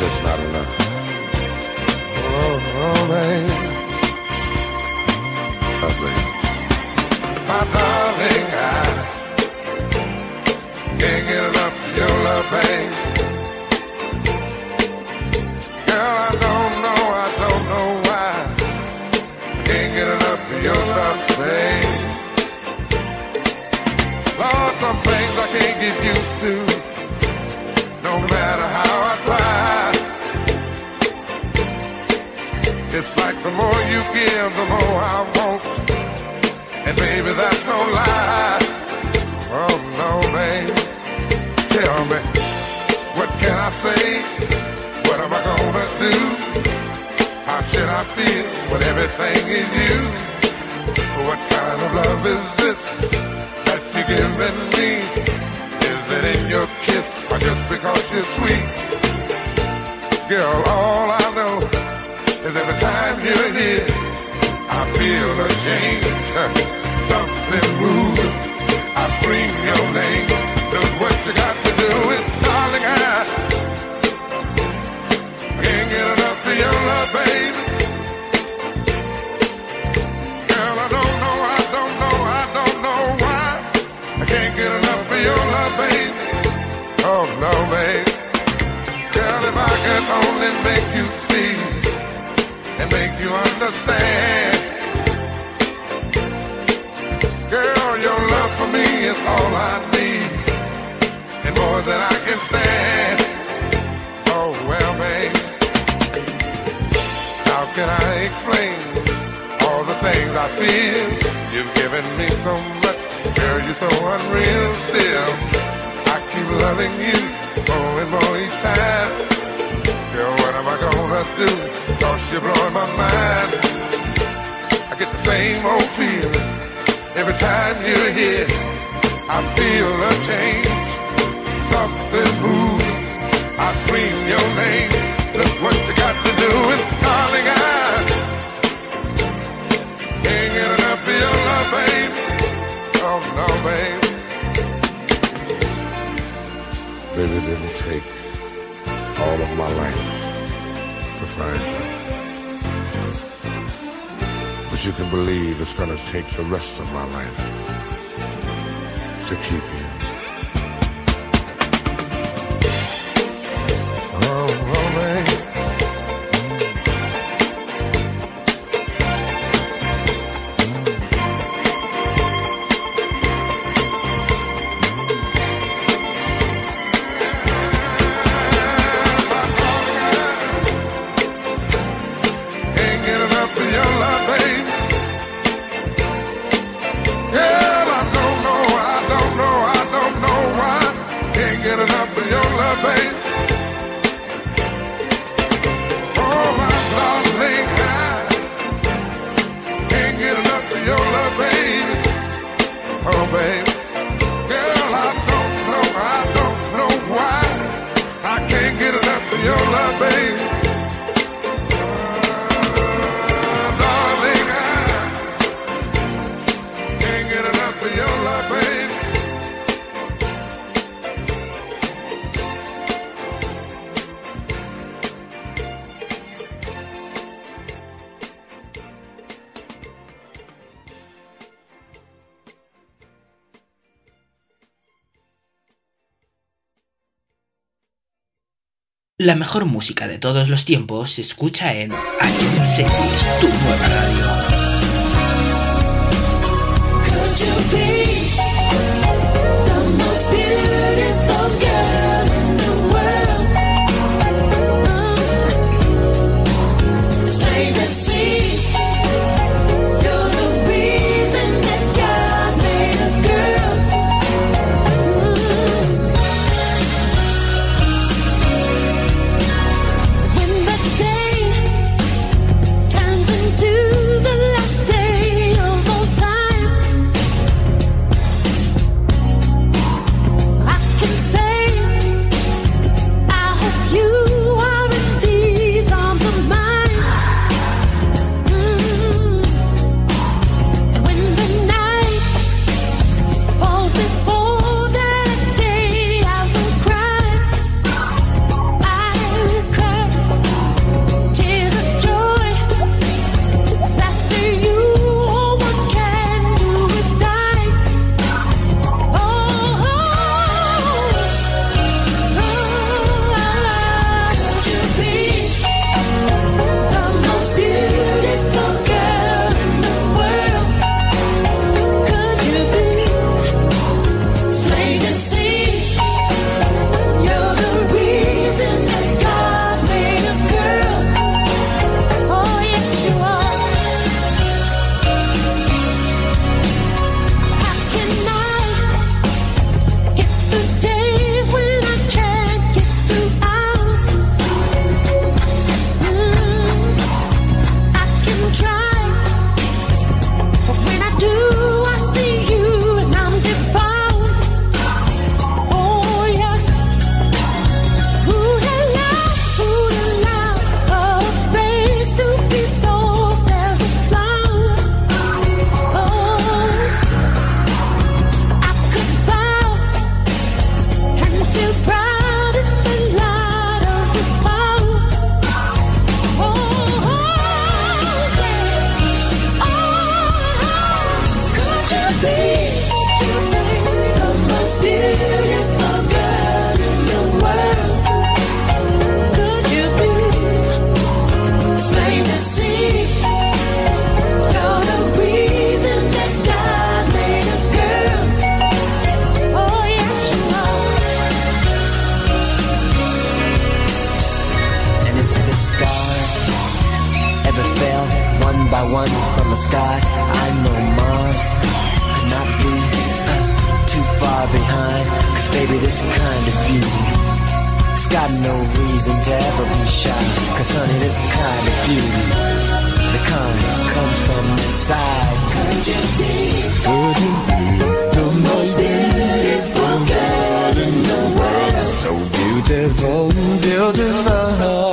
It's just not enough. Oh, oh, baby. Oh, baby. My darling, I can't get enough of your love, babe. Is you? What kind of love is this that you're giving me? Is it in your kiss or just because you're sweet? Girl, all I know is every time you're here, I feel a change. Something moves. I scream your Oh no, baby. Girl, if I could only make you see and make you understand. Girl, your love for me is all I need and more than I can stand. Oh well, babe, how can I explain all the things I feel? You've given me so much, girl, you're so unreal. Still, keep loving you more and more each time. Girl, what am I gonna do? Cause you're blowing my mind. I get the same old feeling every time you're here. I feel a change, something moves. I scream your name. Look what you got to do, and darling, I can't get enough of your love, babe. Oh no, babe. It didn't take all of my life to find you. But you can believe it's gonna take the rest of my life to keep you. La mejor música de todos los tiempos se escucha en iTunes tu nueva radio. Cause honey, this kind of beauty, the kind that comes from inside. Could you be, could you be the most beautiful girl in the world? So beautiful, beautiful.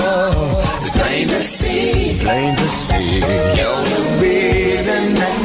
It's plain to see, plain to see. You're the reason that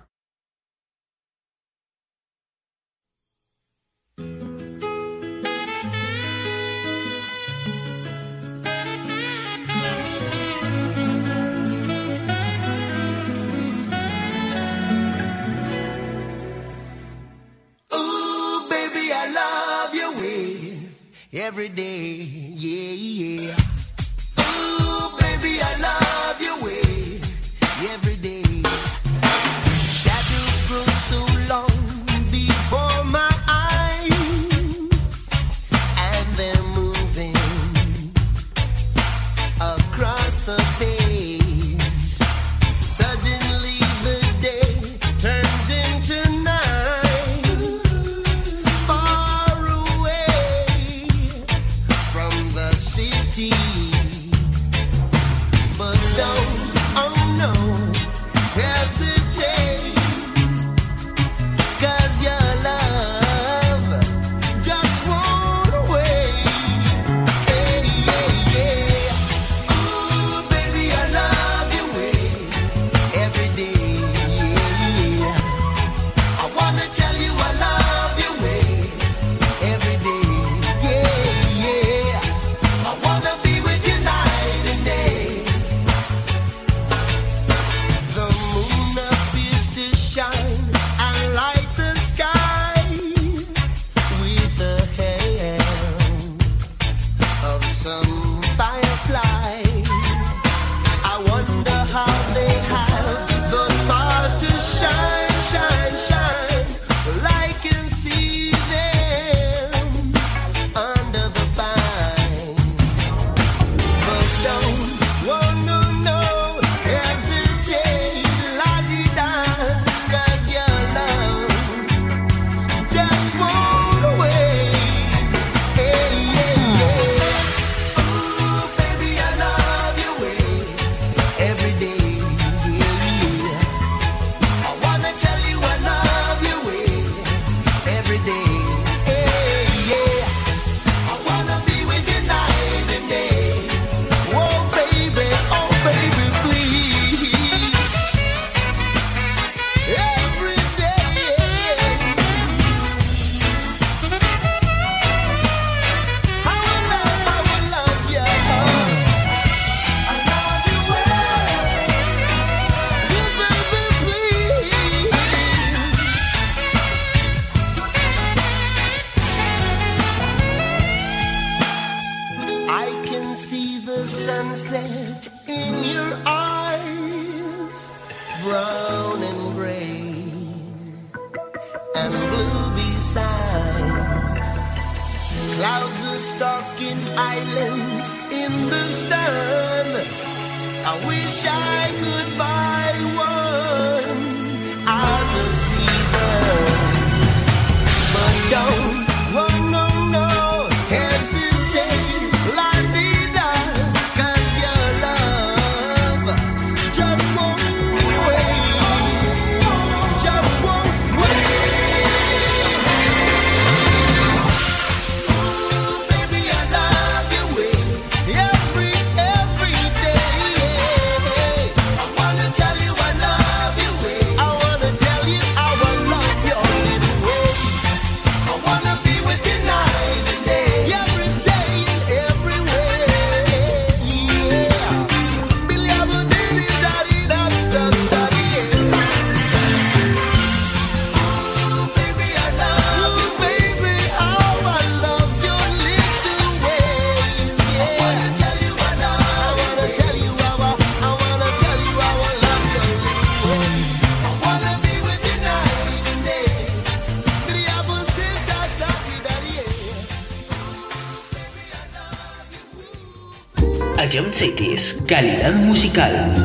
Musical.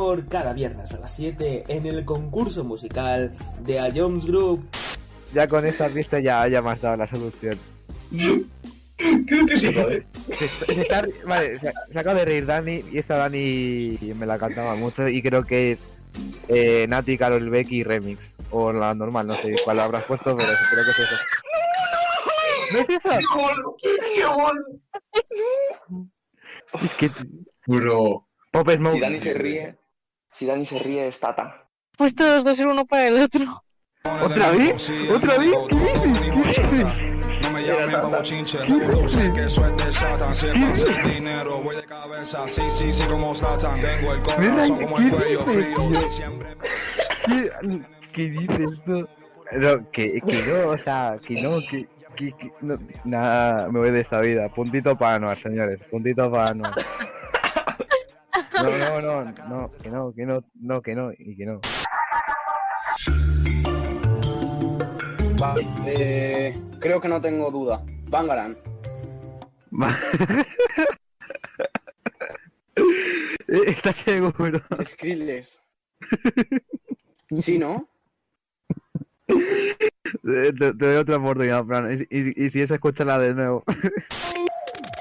Humor cada viernes a las 7 en el concurso musical de A Jones Group. Ya con esta pista ya, ya me has dado la solución. Creo que sí, joder. Se, se está- vale, se, se acaba de reír Dani y esta Dani me la cantaba mucho y creo que es eh, Nati, Carol Becky Remix. O la normal, no sé cuál habrás puesto, pero creo que es eso. ¿No es eso? ¡Qué bueno! ¡Qué bueno! Es que... Bro. Pop Smoke. Si Dani se ríe, si Dani se ríe es Tata. Pues todos dos ser uno para el otro. ¿Otra vez? ¿Otra vez? ¿Qué dices? ¿Qué dices? No me llamen como chinche, que eso es de Satan. Si el pase es dinero, voy de cabeza. Sí, sí, sí, como Satan. Tengo el corazón como el cuello frío. Siempre ¿Qué, ¿Qué dices tú? No, que, que no, o sea, que no, que, que, que- no, nada, me voy de esta vida. Puntito para Anuar, señores, puntito para Anuar. No, no, no, no, que no, que no, no, que no, y que no. Vale, eh, creo que no tengo duda. Bangaran. ¿Estás seguro? Skrillex. Sí, ¿no? Te, te doy otra oportunidad, Fran, y, y- y si es, escúchala de nuevo.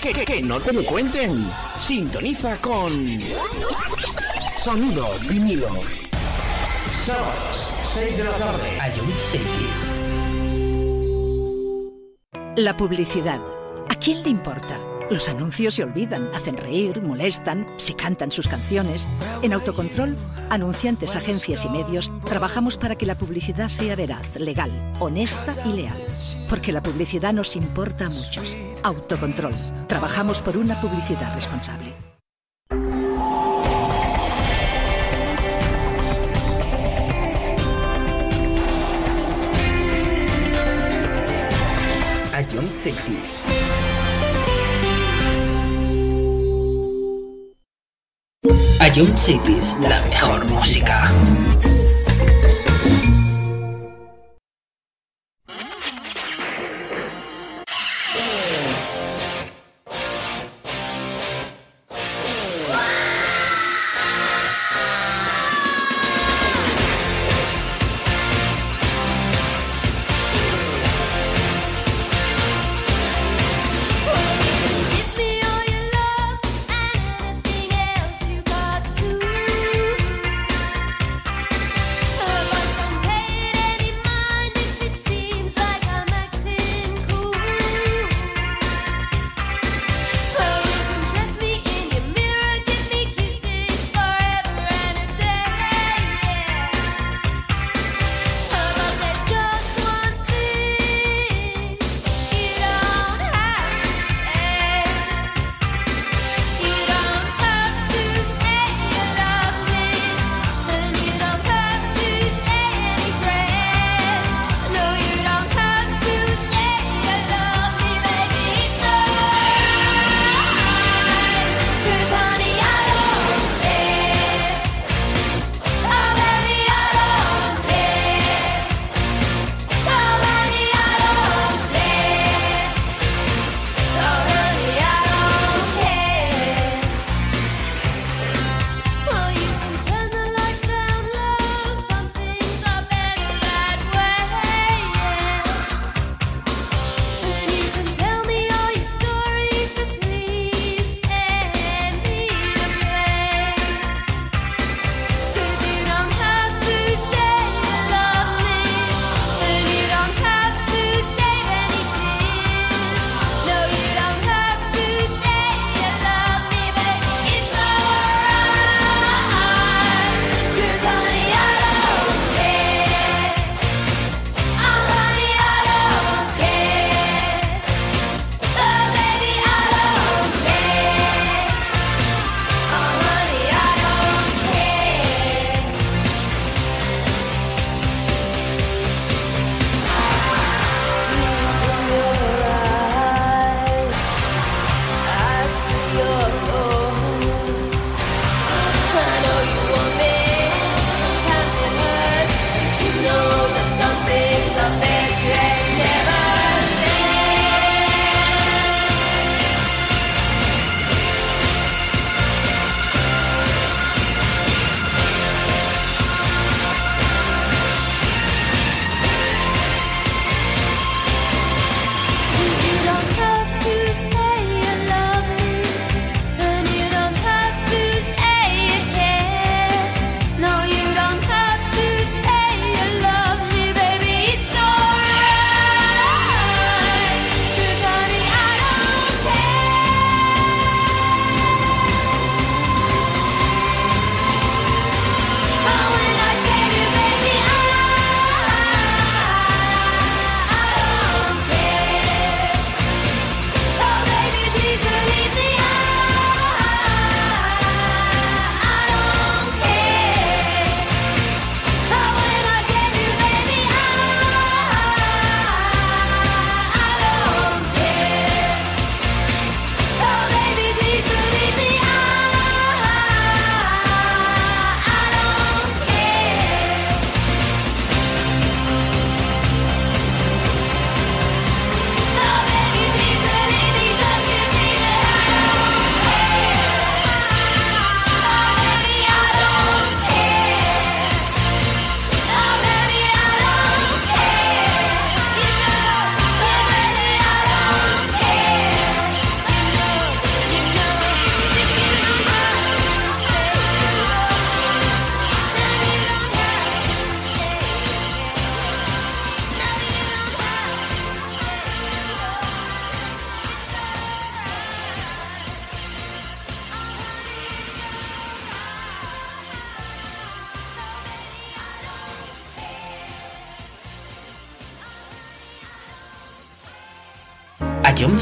Que, que, que, no te lo cuenten. Sintoniza con Sonido vinilo. Sábados, 6 de la tarde. A John Cities. La publicidad. ¿A quién le importa? Los anuncios se olvidan, hacen reír, molestan, se cantan sus canciones. En Autocontrol, anunciantes, agencias y medios, trabajamos para que la publicidad sea veraz, legal, honesta y leal. Porque la publicidad nos importa a muchos. Autocontrol. Trabajamos por una publicidad responsable. A John Cities. A John Cities, la mejor música.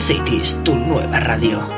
Ion Cities, tu nueva radio.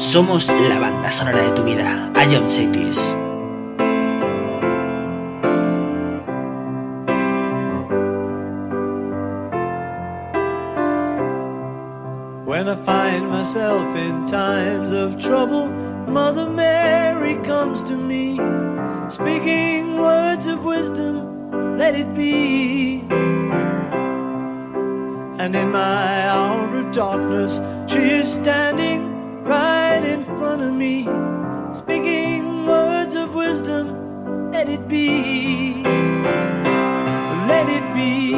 Somos la banda sonora de tu vida. I am Cities. When I find myself in times of trouble, Mother Mary comes to me, speaking words of wisdom, let it be. And in my hour of darkness, she is standing me, speaking words of wisdom, let it be. Let it be,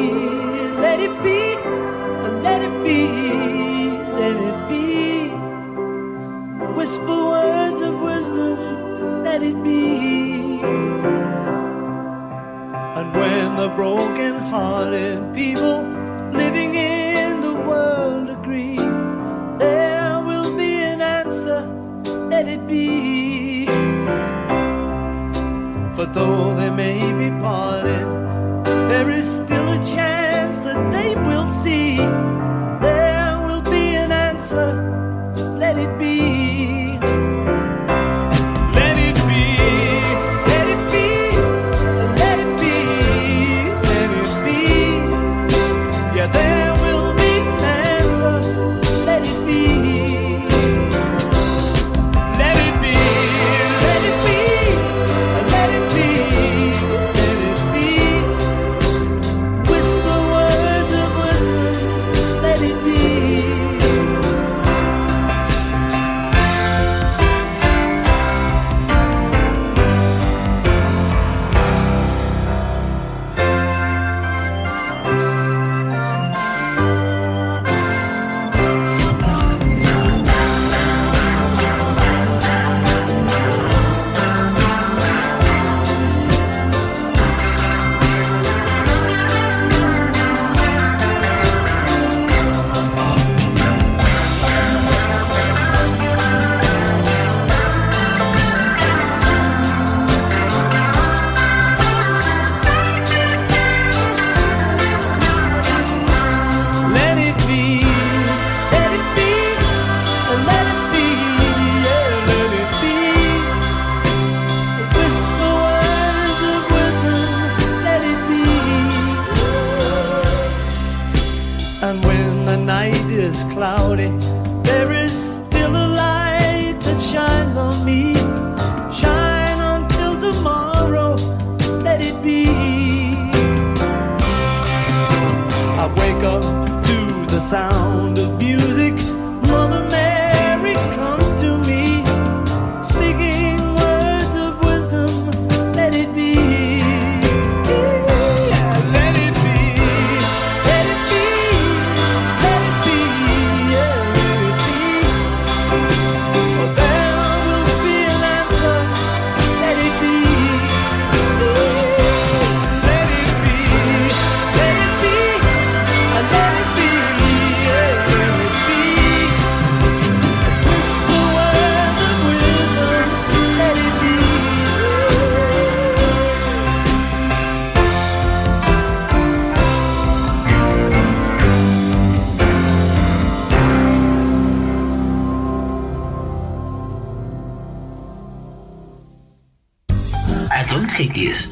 let it be, let it be, let it be. Whisper words of wisdom, let it be. And when the broken hearted people though they may be parted, there is still a chance that they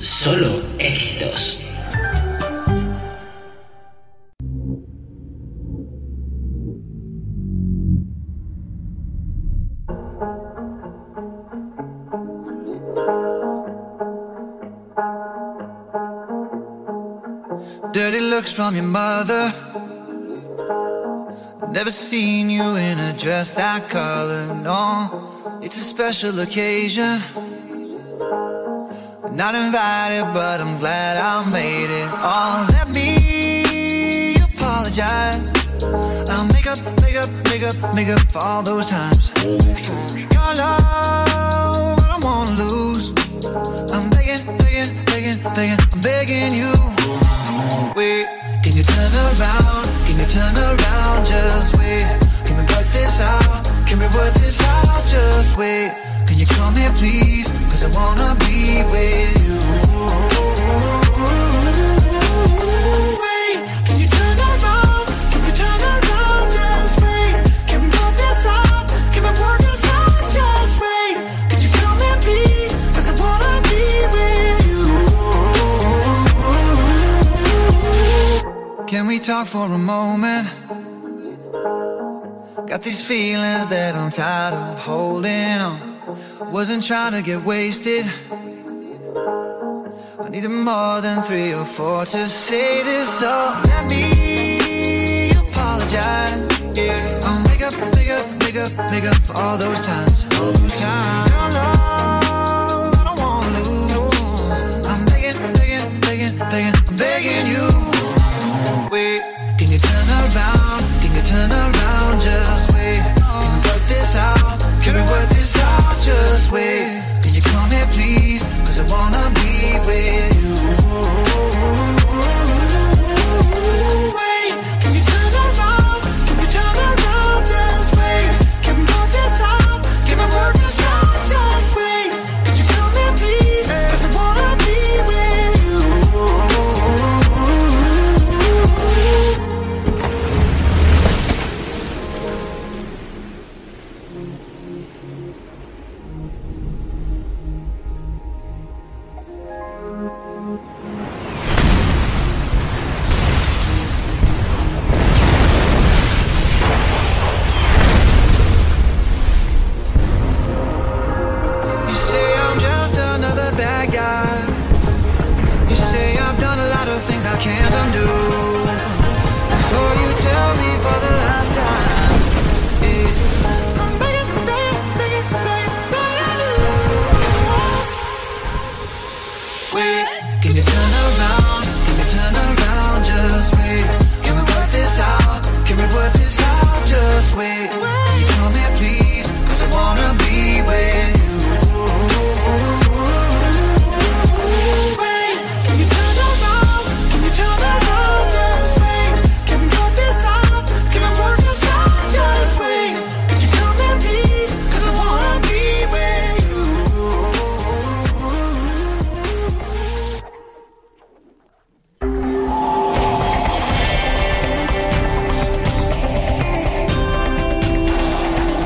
solo éxitos. Dirty looks from your mother. Never seen you in a dress that color. No, it's a special occasion. feelings that I'm tired of holding on. Wasn't trying to get wasted. I needed more than three or four to say this, so let me apologize. I'll make up, make up, make up, make up for all those times.